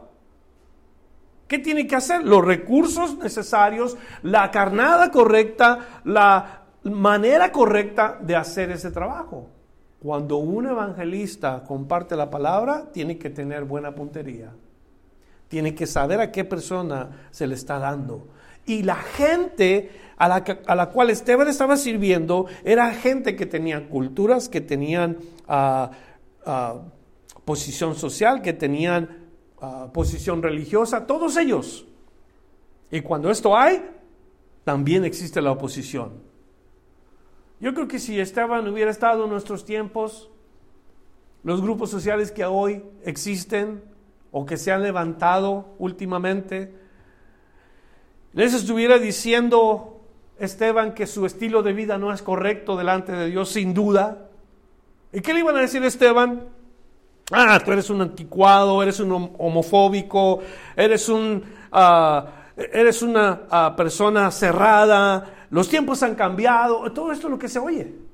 ¿Qué tiene que hacer? Los recursos necesarios, la carnada correcta, la manera correcta de hacer ese trabajo. Cuando un evangelista comparte la palabra, tiene que tener buena puntería. Tiene que saber a qué persona se le está dando. Y la gente a la, cual Esteban estaba sirviendo era gente que tenía culturas, que tenían ah, posición social, que tenían ah, posición religiosa, todos ellos. Y cuando esto hay, también existe la oposición. Yo creo que si Esteban hubiera estado en nuestros tiempos, los grupos sociales que hoy existen o que se han levantado últimamente, les estuviera diciendo Esteban que su estilo de vida no es correcto delante de Dios, sin duda. ¿Y qué le iban a decir a Esteban? Ah, tú eres un anticuado, eres un homofóbico, eres, un, ah, eres una ah, persona cerrada, los tiempos han cambiado, todo esto es lo que se oye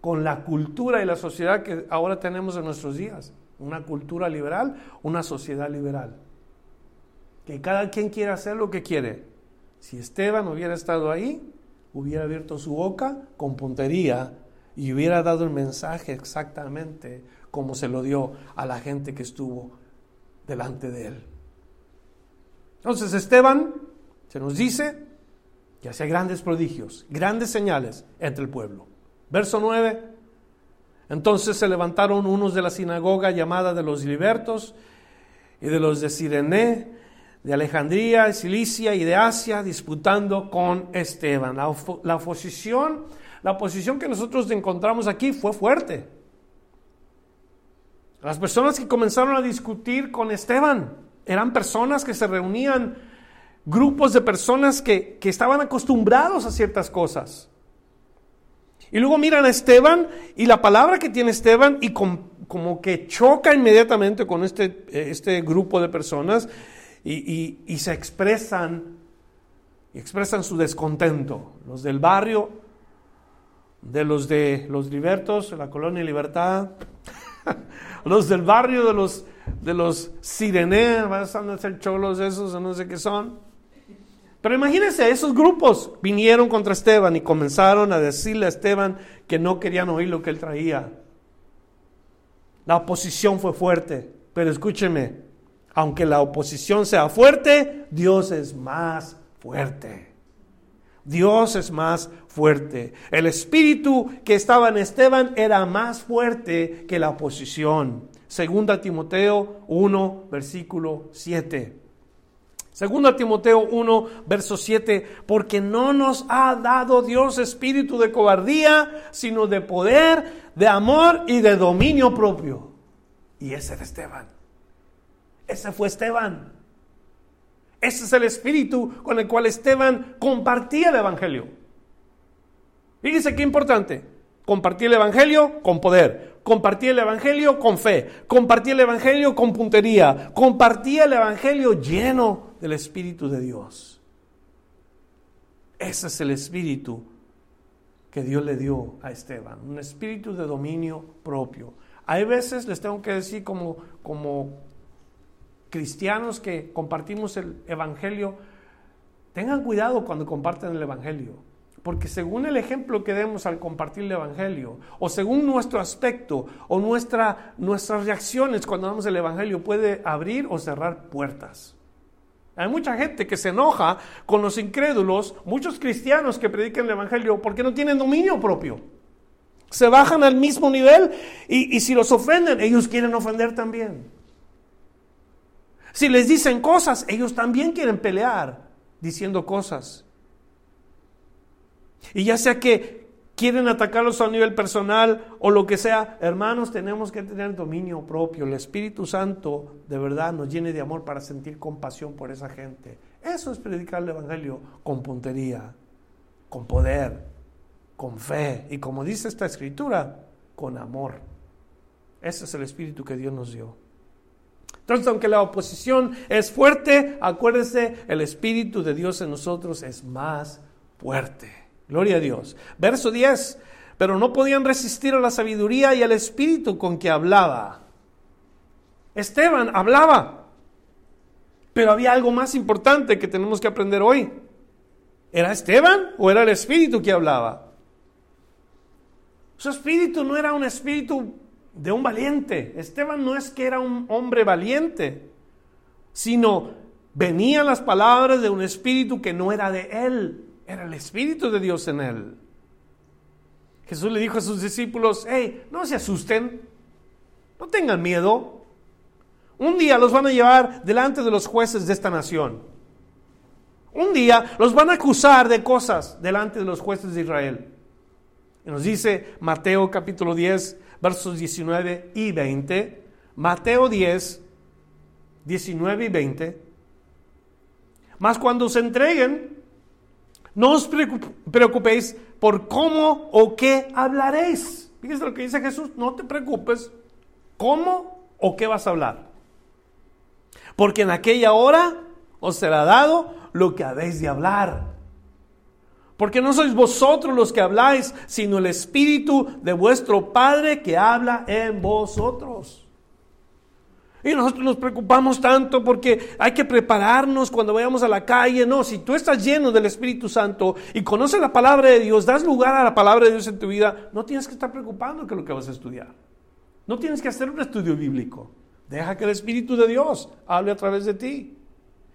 con la cultura y la sociedad que ahora tenemos en nuestros días. Una cultura liberal, una sociedad liberal. Que cada quien quiere hacer lo que quiere. Si Esteban hubiera estado ahí, hubiera abierto su boca con puntería y hubiera dado el mensaje exactamente como se lo dio a la gente que estuvo delante de él. Entonces Esteban se nos dice que hacía grandes prodigios, grandes señales entre el pueblo. Verso 9. Entonces se levantaron unos de la sinagoga llamada de los libertos y de los de Sirene de Alejandría, de Cilicia y de Asia disputando con Esteban. La, oposición, la oposición que nosotros encontramos aquí fue fuerte. Las personas que comenzaron a discutir con Esteban eran personas que se reunían, grupos de personas que, estaban acostumbrados a ciertas cosas. Y luego miran a Esteban y la palabra que tiene Esteban y como que choca inmediatamente con este, este grupo de personas y, se expresan, y expresan su descontento. Los del barrio, de los de los libertos, la colonia Libertad, los del barrio de los de los sirené, van a ser cholos esos o no sé qué son. Pero imagínense, esos grupos vinieron contra Esteban y comenzaron a decirle a Esteban que no querían oír lo que él traía. La oposición fue fuerte, pero escúcheme, aunque la oposición sea fuerte, Dios es más fuerte. Dios es más fuerte. El espíritu que estaba en Esteban era más fuerte que la oposición. Segunda Timoteo 1, versículo 7. Segunda Timoteo 1, verso 7, porque no nos ha dado Dios espíritu de cobardía, sino de poder, de amor y de dominio propio. Y ese era Esteban. Ese fue Esteban. Ese es el espíritu con el cual Esteban compartía el Evangelio. Fíjese qué importante. Compartía el Evangelio con poder. Compartía el Evangelio con fe. Compartía el Evangelio con puntería. Compartía el Evangelio lleno del Espíritu de Dios. Ese es el espíritu que Dios le dio a Esteban. Un espíritu de dominio propio. Hay veces, les tengo que decir, como, como cristianos que compartimos el Evangelio, tengan cuidado cuando comparten el Evangelio, porque según el ejemplo que demos al compartir el Evangelio, o según nuestro aspecto, o nuestra, nuestras reacciones cuando damos el Evangelio, puede abrir o cerrar puertas. Hay mucha gente que se enoja con los incrédulos, muchos cristianos que predican el Evangelio porque no tienen dominio propio. Se bajan al mismo nivel y, y si los ofenden, ellos quieren ofender también. Si les dicen cosas, ellos también quieren pelear diciendo cosas. Y ya sea que quieren atacarlos a nivel personal o lo que sea, hermanos, tenemos que tener dominio propio. El Espíritu Santo de verdad nos llene de amor para sentir compasión por esa gente. Eso es predicar el Evangelio con puntería, con poder, con fe y como dice esta escritura, con amor. Ese es el Espíritu que Dios nos dio. Entonces, aunque la oposición es fuerte, acuérdese, el Espíritu de Dios en nosotros es más fuerte. Gloria a Dios. Verso 10, pero no podían resistir a la sabiduría y al Espíritu con que hablaba. Esteban hablaba, pero había algo más importante que tenemos que aprender hoy. ¿Era Esteban o era el Espíritu que hablaba? Su espíritu no era un espíritu de un valiente. Esteban no es que era un hombre valiente, sino venían las palabras de un espíritu que no era de él, era el espíritu de Dios en él. Jesús le dijo a sus discípulos, hey, no se asusten, no tengan miedo. Un día los van a llevar delante de los jueces de esta nación. Un día los van a acusar de cosas delante de los jueces de Israel. Y nos dice Mateo capítulo 10, versos 19 y 20, Mateo 10, 19 y 20. Mas cuando se entreguen, no os preocupéis por cómo o qué hablaréis. Fíjense lo que dice Jesús, no te preocupes cómo o qué vas a hablar. Porque en aquella hora os será dado lo que habéis de hablar. Porque no sois vosotros los que habláis, sino el Espíritu de vuestro Padre que habla en vosotros. Y nosotros nos preocupamos tanto porque hay que prepararnos cuando vayamos a la calle. No, si tú estás lleno del Espíritu Santo y conoces la palabra de Dios, das lugar a la palabra de Dios en tu vida, no tienes que estar preocupando que lo que vas a estudiar. No tienes que hacer un estudio bíblico. Deja que el Espíritu de Dios hable a través de ti.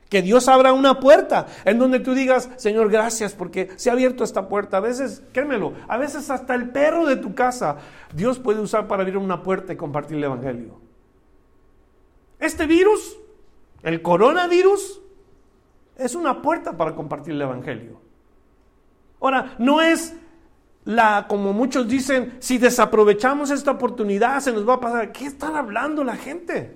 Que Dios abra una puerta en donde tú digas, Señor, gracias porque se ha abierto esta puerta. A veces, créemelo, a veces hasta el perro de tu casa Dios puede usar para abrir una puerta y compartir el Evangelio. Este virus, el coronavirus, es una puerta para compartir el Evangelio. Ahora, no es la, como muchos dicen, si desaprovechamos esta oportunidad se nos va a pasar. ¿Qué están hablando la gente?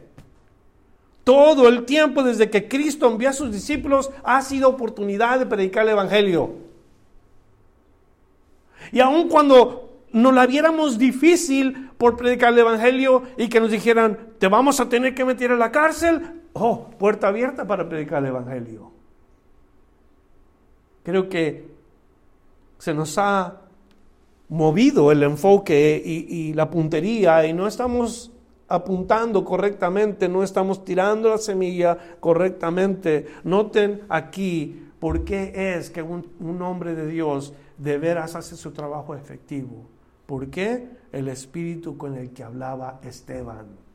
Todo el tiempo desde que Cristo envió a sus discípulos ha sido oportunidad de predicar el Evangelio. Y aun cuando nos la viéramos difícil por predicar el Evangelio y que nos dijeran, te vamos a tener que meter a la cárcel, oh, puerta abierta para predicar el Evangelio. Creo que se nos ha movido el enfoque y, y la puntería y no estamos apuntando correctamente, no estamos tirando la semilla correctamente. Noten aquí por qué es que un, hombre de Dios de veras hace su trabajo efectivo. ¿Por qué? El espíritu con el que hablaba Esteban.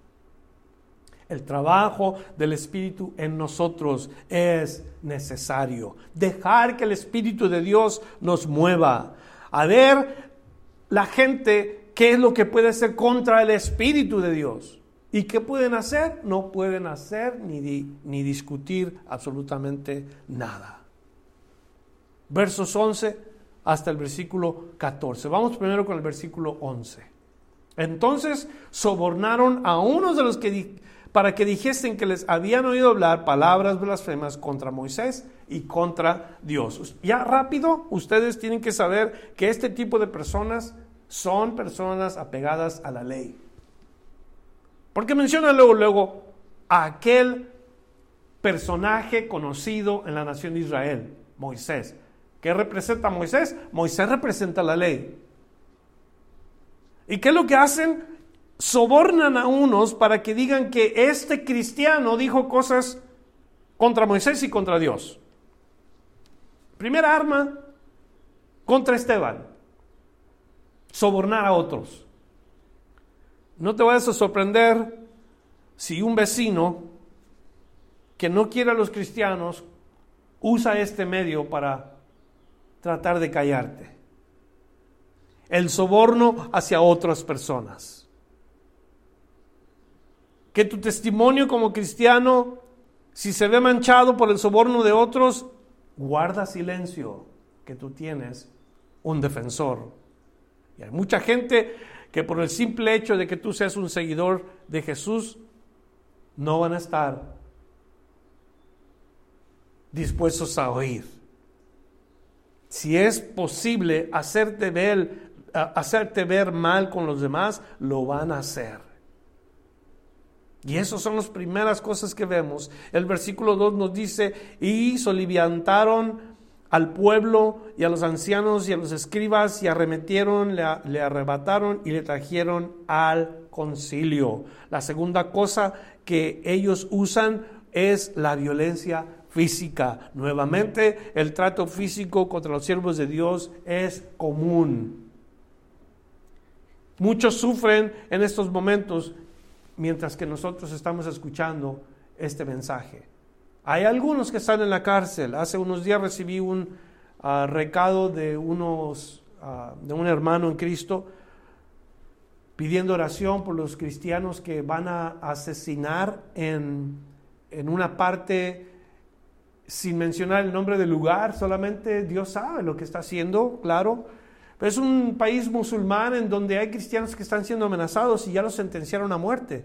El trabajo del Espíritu en nosotros es necesario. Dejar que el Espíritu de Dios nos mueva. A ver la gente qué es lo que puede ser contra el Espíritu de Dios. ¿Y qué pueden hacer? No pueden hacer ni, ni discutir absolutamente nada. Versos 11 hasta el versículo 14. Vamos primero con el versículo 11. Entonces sobornaron a unos de los que para que dijesen que les habían oído hablar palabras blasfemas contra Moisés y contra Dios. Ya rápido, ustedes tienen que saber que este tipo de personas son personas apegadas a la ley. Porque menciona luego, luego, a aquel personaje conocido en la nación de Israel, Moisés. ¿Qué representa Moisés? Moisés representa la ley. ¿Y qué es lo que hacen? Sobornan a unos para que digan que este cristiano dijo cosas contra Moisés y contra Dios. Primera arma contra Esteban. Sobornar a otros. No te vayas a sorprender si un vecino que no quiere a los cristianos usa este medio para tratar de callarte. El soborno hacia otras personas. Que tu testimonio como cristiano, si se ve manchado por el soborno de otros, guarda silencio, que tú tienes un defensor. Y hay mucha gente que por el simple hecho de que tú seas un seguidor de Jesús, no van a estar dispuestos a oír. Si es posible hacerte ver, hacerte ver mal con los demás, lo van a hacer. Y esas son las primeras cosas que vemos. El versículo 2 nos dice, y soliviantaron al pueblo y a los ancianos y a los escribas y arremetieron, le, arrebataron y le trajeron al concilio. La segunda cosa que ellos usan es la violencia física. Nuevamente, el trato físico contra los siervos de Dios es común. Muchos sufren en estos momentos mientras que nosotros estamos escuchando este mensaje. Hay algunos que están en la cárcel. Hace unos días recibí un ah, recado de, unos, ah, de un hermano en Cristo pidiendo oración por los cristianos que van a asesinar en, en una parte sin mencionar el nombre del lugar, solamente Dios sabe lo que está haciendo, claro. Es un país musulmán en donde hay cristianos que están siendo amenazados y ya los sentenciaron a muerte.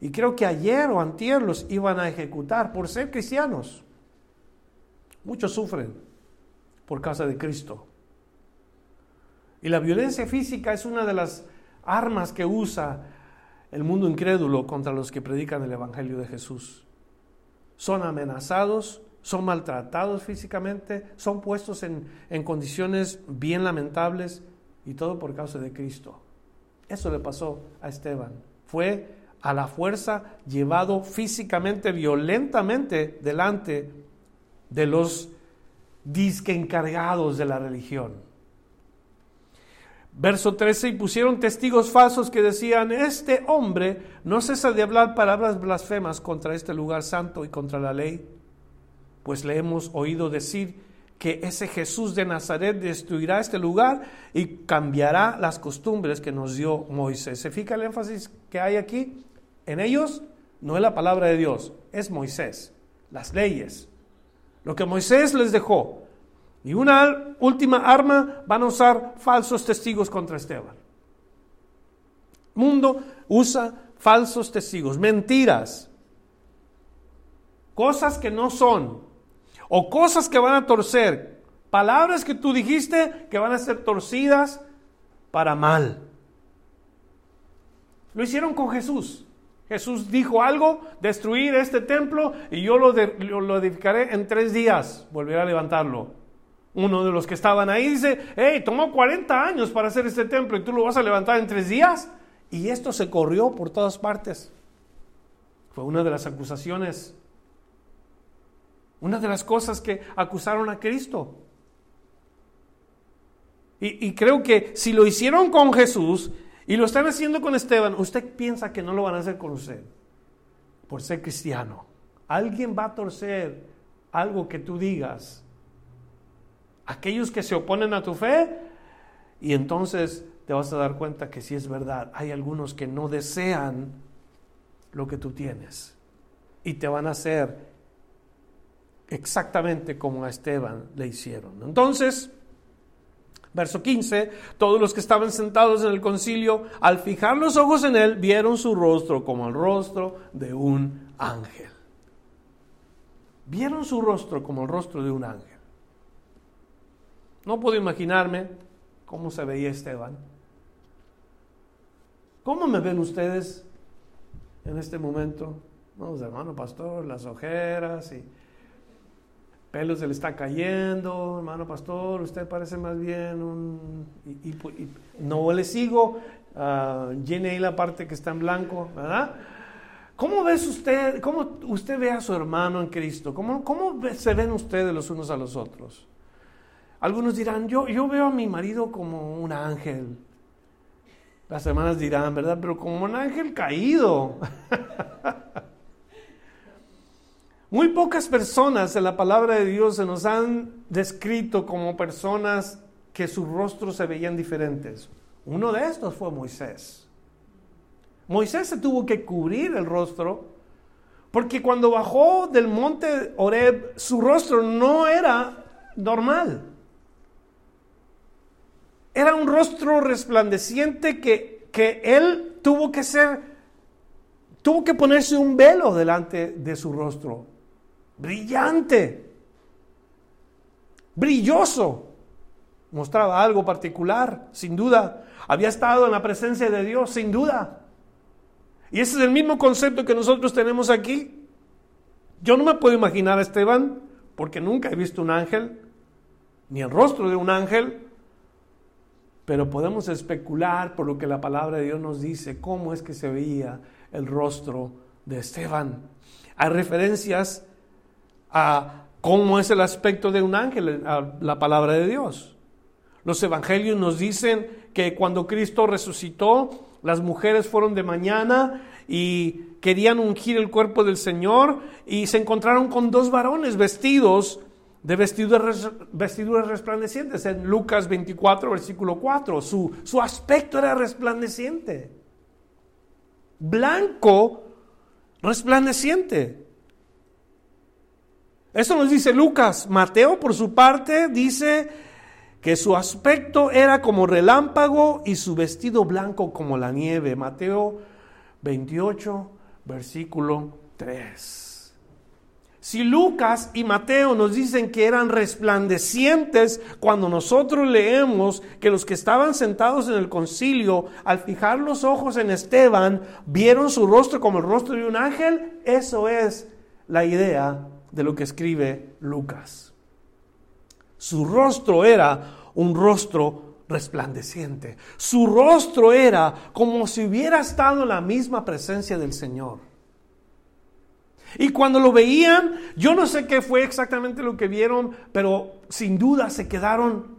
Y creo que ayer o antier los iban a ejecutar por ser cristianos. Muchos sufren por causa de Cristo. Y la violencia física es una de las armas que usa el mundo incrédulo contra los que predican el Evangelio de Jesús. Son amenazados, son maltratados físicamente, son puestos en, en condiciones bien lamentables y todo por causa de Cristo. Eso le pasó a Esteban. Fue a la fuerza, llevado físicamente, violentamente delante de los disque encargados de la religión. Verso 13, y pusieron testigos falsos que decían, este hombre no cesa de hablar palabras blasfemas contra este lugar santo y contra la ley, pues le hemos oído decir que ese Jesús de Nazaret destruirá este lugar y cambiará las costumbres que nos dio Moisés. ¿Se fija el énfasis que hay aquí? En ellos no es la palabra de Dios, es Moisés, las leyes, lo que Moisés les dejó. Y una última arma van a usar falsos testigos contra Esteban. mundo usa falsos testigos, mentiras, cosas que no son, o cosas que van a torcer, palabras que tú dijiste que van a ser torcidas para mal. Lo hicieron con Jesús. Jesús dijo algo, destruir este templo y yo lo, lo, edificaré en tres días, volveré a levantarlo. Uno de los que estaban ahí dice, hey, tomó 40 años para hacer este templo y tú lo vas a levantar en tres días. Y esto se corrió por todas partes. Fue una de las acusaciones, una de las cosas que acusaron a Cristo. Y, creo que si lo hicieron con Jesús, y lo están haciendo con Esteban. Usted piensa que no lo van a hacer con usted por ser cristiano. Alguien va a torcer algo que tú digas. Aquellos que se oponen a tu fe y entonces te vas a dar cuenta que si es verdad, hay algunos que no desean lo que tú tienes y te van a hacer exactamente como a Esteban le hicieron. Entonces, Verso 15, todos los que estaban sentados en el concilio, al fijar los ojos en él, vieron su rostro como el rostro de un ángel. Vieron su rostro como el rostro de un ángel. No puedo imaginarme cómo se veía Esteban. ¿Cómo me ven ustedes en este momento? Vamos, hermano pastor, las ojeras y pelo se le está cayendo, hermano pastor, usted parece más bien un... No le sigo, uh, llene ahí la parte que está en blanco, ¿verdad? ¿Cómo ves usted, cómo usted ve a su hermano en Cristo? ¿Cómo, cómo se ven ustedes los unos a los otros? Algunos dirán, yo, yo veo a mi marido como un ángel. Las hermanas dirán, ¿verdad? Pero como un ángel caído. Muy pocas personas en la palabra de Dios se nos han descrito como personas que sus rostros se veían diferentes. Uno de estos fue Moisés. Moisés se tuvo que cubrir el rostro porque cuando bajó del monte Oreb su rostro no era normal. Era un rostro resplandeciente que, que él tuvo que ser, tuvo que ponerse un velo delante de su rostro brillante, brilloso. Mostraba algo particular, sin duda. Había estado en la presencia de Dios, sin duda. Y ese es el mismo concepto que nosotros tenemos aquí. Yo no me puedo imaginar a Esteban, porque nunca he visto un ángel, ni el rostro de un ángel, pero podemos especular por lo que la palabra de Dios nos dice, cómo es que se veía el rostro de Esteban. Hay referencias a cómo es el aspecto de un ángel, a la palabra de Dios. Los evangelios nos dicen que cuando Cristo resucitó, las mujeres fueron de mañana y querían ungir el cuerpo del Señor y se encontraron con dos varones vestidos de vestiduras, vestiduras resplandecientes. En Lucas 24, versículo 4, su, su aspecto era resplandeciente. Blanco, resplandeciente. Eso nos dice Lucas. Mateo, por su parte, dice que su aspecto era como relámpago y su vestido blanco como la nieve. Mateo 28, versículo 3. Si Lucas y Mateo nos dicen que eran resplandecientes, cuando nosotros leemos que los que estaban sentados en el concilio, al fijar los ojos en Esteban, vieron su rostro como el rostro de un ángel, eso es la idea de lo que escribe Lucas. Su rostro era un rostro resplandeciente. Su rostro era como si hubiera estado en la misma presencia del Señor. Y cuando lo veían, yo no sé qué fue exactamente lo que vieron, pero sin duda se quedaron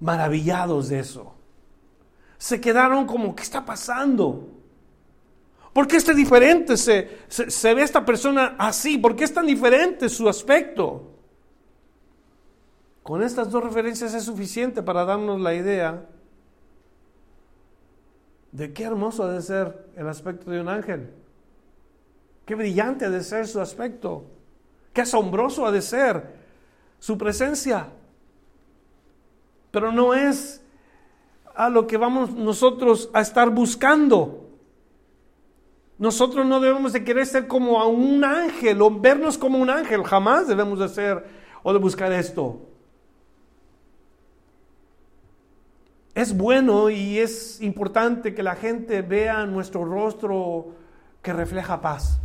maravillados de eso. Se quedaron como, ¿qué está pasando? ¿Por qué está diferente se, se, ve esta persona así? ¿Por qué es tan diferente su aspecto? Con estas dos referencias es suficiente para darnos la idea de qué hermoso ha de ser el aspecto de un ángel. Qué brillante ha de ser su aspecto. Qué asombroso ha de ser su presencia. Pero no es a lo que vamos nosotros a estar buscando. Nosotros no debemos de querer ser como a un ángel o vernos como un ángel. Jamás debemos de ser o de buscar esto. Es bueno y es importante que la gente vea nuestro rostro que refleja paz.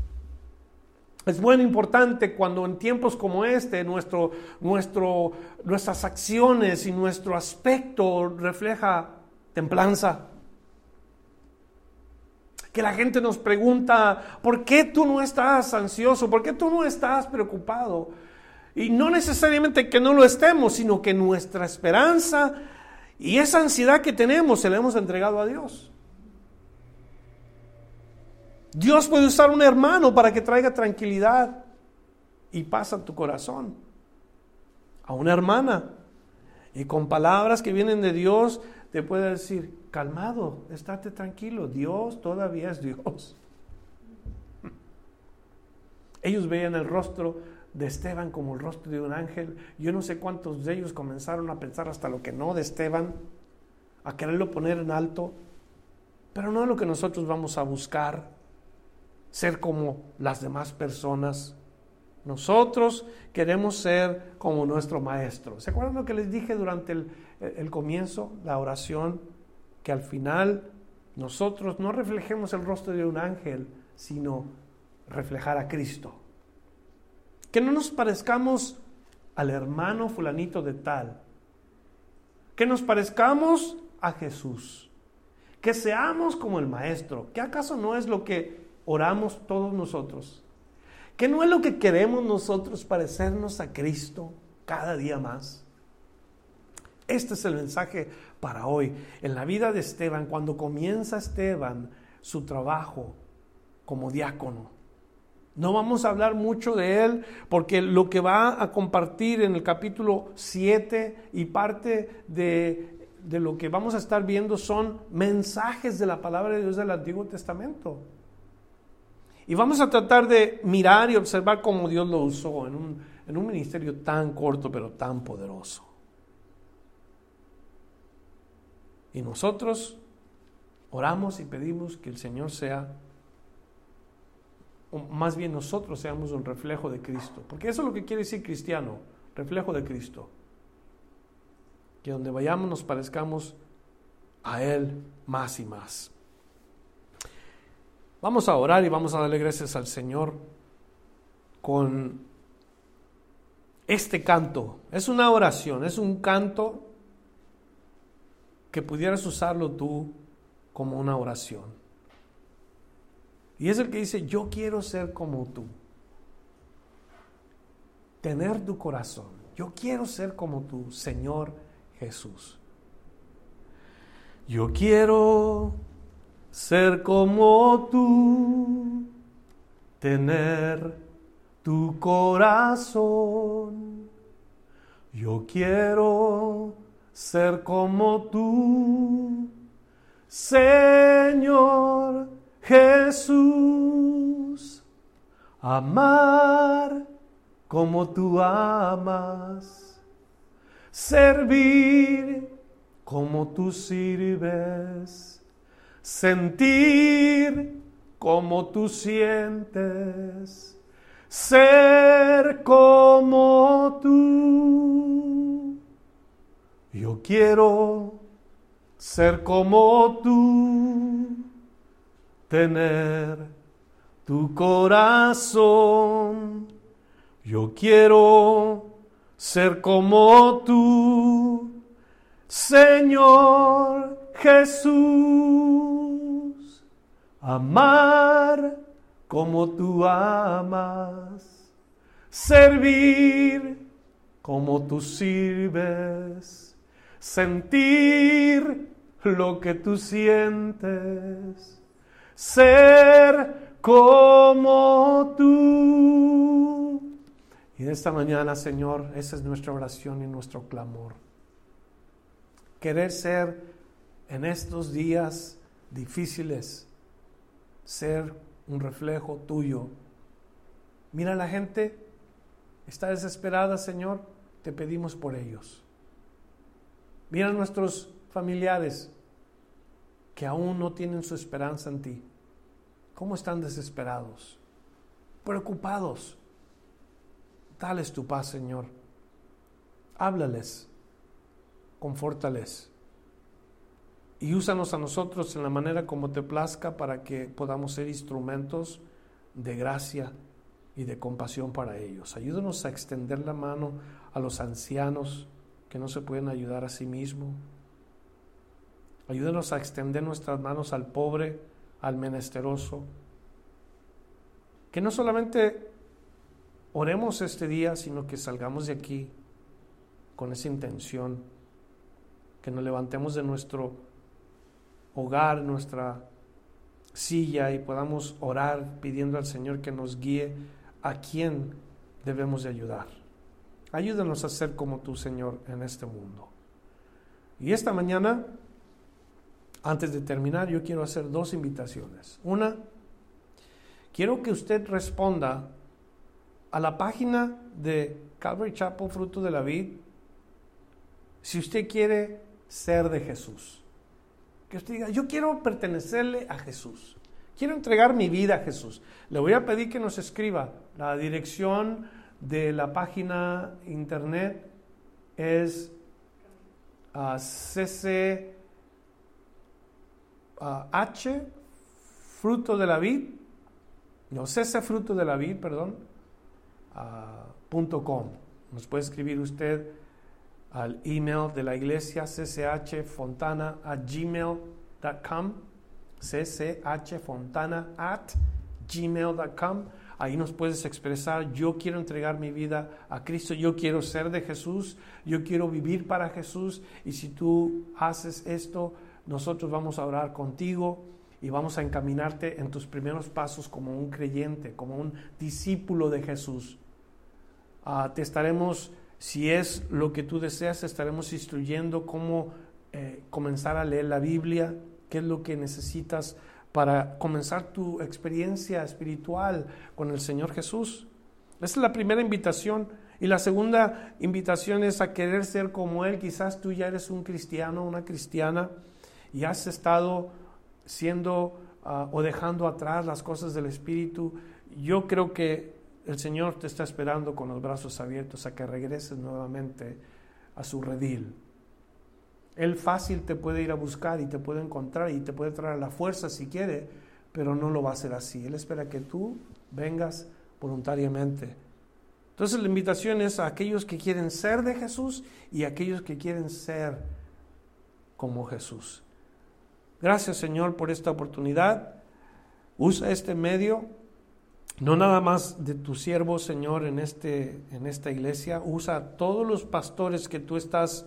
Es bueno, importante cuando en tiempos como este nuestro, nuestro, nuestras acciones y nuestro aspecto refleja templanza que la gente nos pregunta, ¿por qué tú no estás ansioso? ¿Por qué tú no estás preocupado? Y no necesariamente que no lo estemos, sino que nuestra esperanza y esa ansiedad que tenemos se la hemos entregado a Dios. Dios puede usar un hermano para que traiga tranquilidad y paz a tu corazón. A una hermana. Y con palabras que vienen de Dios te puede decir, calmado, estate tranquilo, Dios todavía es Dios. Ellos veían el rostro de Esteban como el rostro de un ángel. Yo no sé cuántos de ellos comenzaron a pensar hasta lo que no de Esteban, a quererlo poner en alto, pero no es lo que nosotros vamos a buscar, ser como las demás personas. Nosotros queremos ser como nuestro maestro. ¿Se acuerdan lo que les dije durante el, el comienzo, la oración? Que al final nosotros no reflejemos el rostro de un ángel, sino reflejar a Cristo. Que no nos parezcamos al hermano fulanito de tal. Que nos parezcamos a Jesús. Que seamos como el Maestro. ¿Que acaso no es lo que oramos todos nosotros? ¿Que no es lo que queremos nosotros parecernos a Cristo cada día más? Este es el mensaje para hoy. En la vida de Esteban, cuando comienza Esteban su trabajo como diácono, no vamos a hablar mucho de él porque lo que va a compartir en el capítulo 7 y parte de, de, lo que vamos a estar viendo son mensajes de la palabra de Dios del Antiguo Testamento. Y vamos a tratar de mirar y observar cómo Dios lo usó en un, en un ministerio tan corto pero tan poderoso. Y nosotros oramos y pedimos que el Señor sea o más bien nosotros seamos un reflejo de Cristo. Porque eso es lo que quiere decir cristiano, reflejo de Cristo. Que donde vayamos nos parezcamos a Él más y más. Vamos a orar y vamos a darle gracias al Señor con este canto. Es una oración, es un canto que pudieras usarlo tú como una oración. Y es el que dice, yo quiero ser como tú. Tener tu corazón. Yo quiero ser como tú, Señor Jesús. Yo quiero ser como tú, tener tu corazón. Yo quiero ser como tú, Señor Jesús, amar como tú amas, servir como tú sirves, sentir como tú sientes, ser como tú. Yo quiero ser como tú tener tu corazón. Yo quiero ser como tú, Señor Jesús, amar como tú amas, servir como tú sirves, sentir lo que tú sientes ser como tú. Y esta mañana, Señor, esa es nuestra oración y nuestro clamor. Querer ser en estos días difíciles, ser un reflejo tuyo. Mira la gente, está desesperada, Señor, te pedimos por ellos. Mira a nuestros familiares, que aún no tienen su esperanza en ti. ¿Cómo están desesperados? Preocupados. Dales tu paz, Señor. Háblales, confórtales. Y úsanos a nosotros en la manera como te plazca para que podamos ser instrumentos de gracia y de compasión para ellos. Ayúdanos a extender la mano a los ancianos que no se pueden ayudar a sí mismos Ayúdenos a extender nuestras manos al pobre, al menesteroso. Que no solamente oremos este día, sino que salgamos de aquí con esa intención, que nos levantemos de nuestro hogar, nuestra silla y podamos orar pidiendo al Señor que nos guíe a quién debemos de ayudar. Ayúdanos a ser como tú, Señor, en este mundo. Y esta mañana antes de terminar, yo quiero hacer dos invitaciones. Una, quiero que usted responda a la página de Calvary Chapel, Fruto de la Vid, si usted quiere ser de Jesús. Que usted diga, yo quiero pertenecerle a Jesús. Quiero entregar mi vida a Jesús. Le voy a pedir que nos escriba. La dirección de la página internet es uh, cch fruto de la vid, no, fruto de la vid, perdón, uh, .com. Nos puede escribir usted al email de la iglesia cchfontana at gmail.com cchfontana at gmail.com Ahí nos puedes expresar, yo quiero entregar mi vida a Cristo, yo quiero ser de Jesús, yo quiero vivir para Jesús. Y si tú haces esto, nosotros vamos a orar contigo y vamos a encaminarte en tus primeros pasos como un creyente, como un discípulo de Jesús. Ah, te estaremos si es lo que tú deseas, estaremos instruyendo cómo eh, comenzar a leer la Biblia, qué es lo que necesitas para comenzar tu experiencia espiritual con el Señor Jesús. Esa es la primera invitación. Y la segunda invitación es a querer ser como Él. Quizás tú ya eres un cristiano, una cristiana, y has estado siendo ah, o dejando atrás las cosas del Espíritu. Yo creo que el Señor te está esperando con los brazos abiertos a que regreses nuevamente a su redil. Él fácil te puede ir a buscar y te puede encontrar y te puede traer la fuerza si quiere, pero no lo va a hacer así. Él espera que tú vengas voluntariamente. Entonces la invitación es a aquellos que quieren ser de Jesús y a aquellos que quieren ser como Jesús. Gracias Señor por esta oportunidad. Usa este medio no nada más de tu siervo, Señor, en, este, en esta iglesia, usa a todos los pastores que tú estás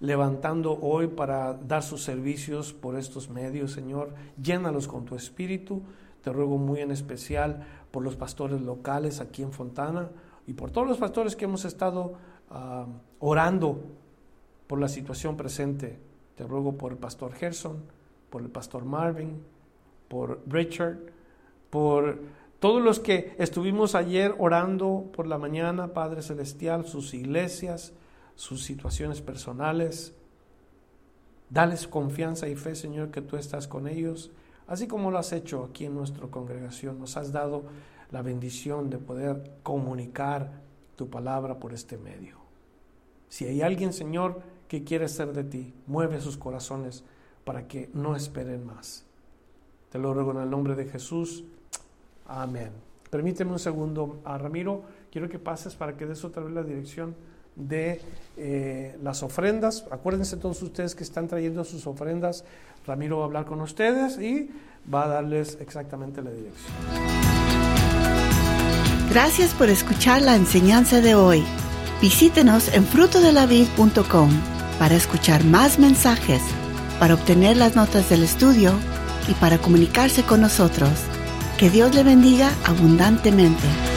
levantando hoy para dar sus servicios por estos medios, Señor. Llénalos con tu espíritu. Te ruego muy en especial por los pastores locales aquí en Fontana y por todos los pastores que hemos estado ah, orando por la situación presente. Te ruego por el pastor Gerson, por el pastor Marvin, por Richard, por todos los que estuvimos ayer orando por la mañana, Padre Celestial, sus iglesias, sus situaciones personales, dales confianza y fe, Señor, que tú estás con ellos, así como lo has hecho aquí en nuestra congregación. Nos has dado la bendición de poder comunicar tu palabra por este medio. Si hay alguien, Señor, que quiere ser de ti, mueve sus corazones para que no esperen más. Te lo ruego en el nombre de Jesús. Amén. Permíteme un segundo, a Ramiro, quiero que pases para que des otra vez la dirección de eh, las ofrendas. Acuérdense todos ustedes que están trayendo sus ofrendas. Ramiro va a hablar con ustedes y va a darles exactamente la dirección. Gracias por escuchar la enseñanza de hoy. Visítenos en frutodelavid.com para escuchar más mensajes, para obtener las notas del estudio y para comunicarse con nosotros. Que Dios le bendiga abundantemente.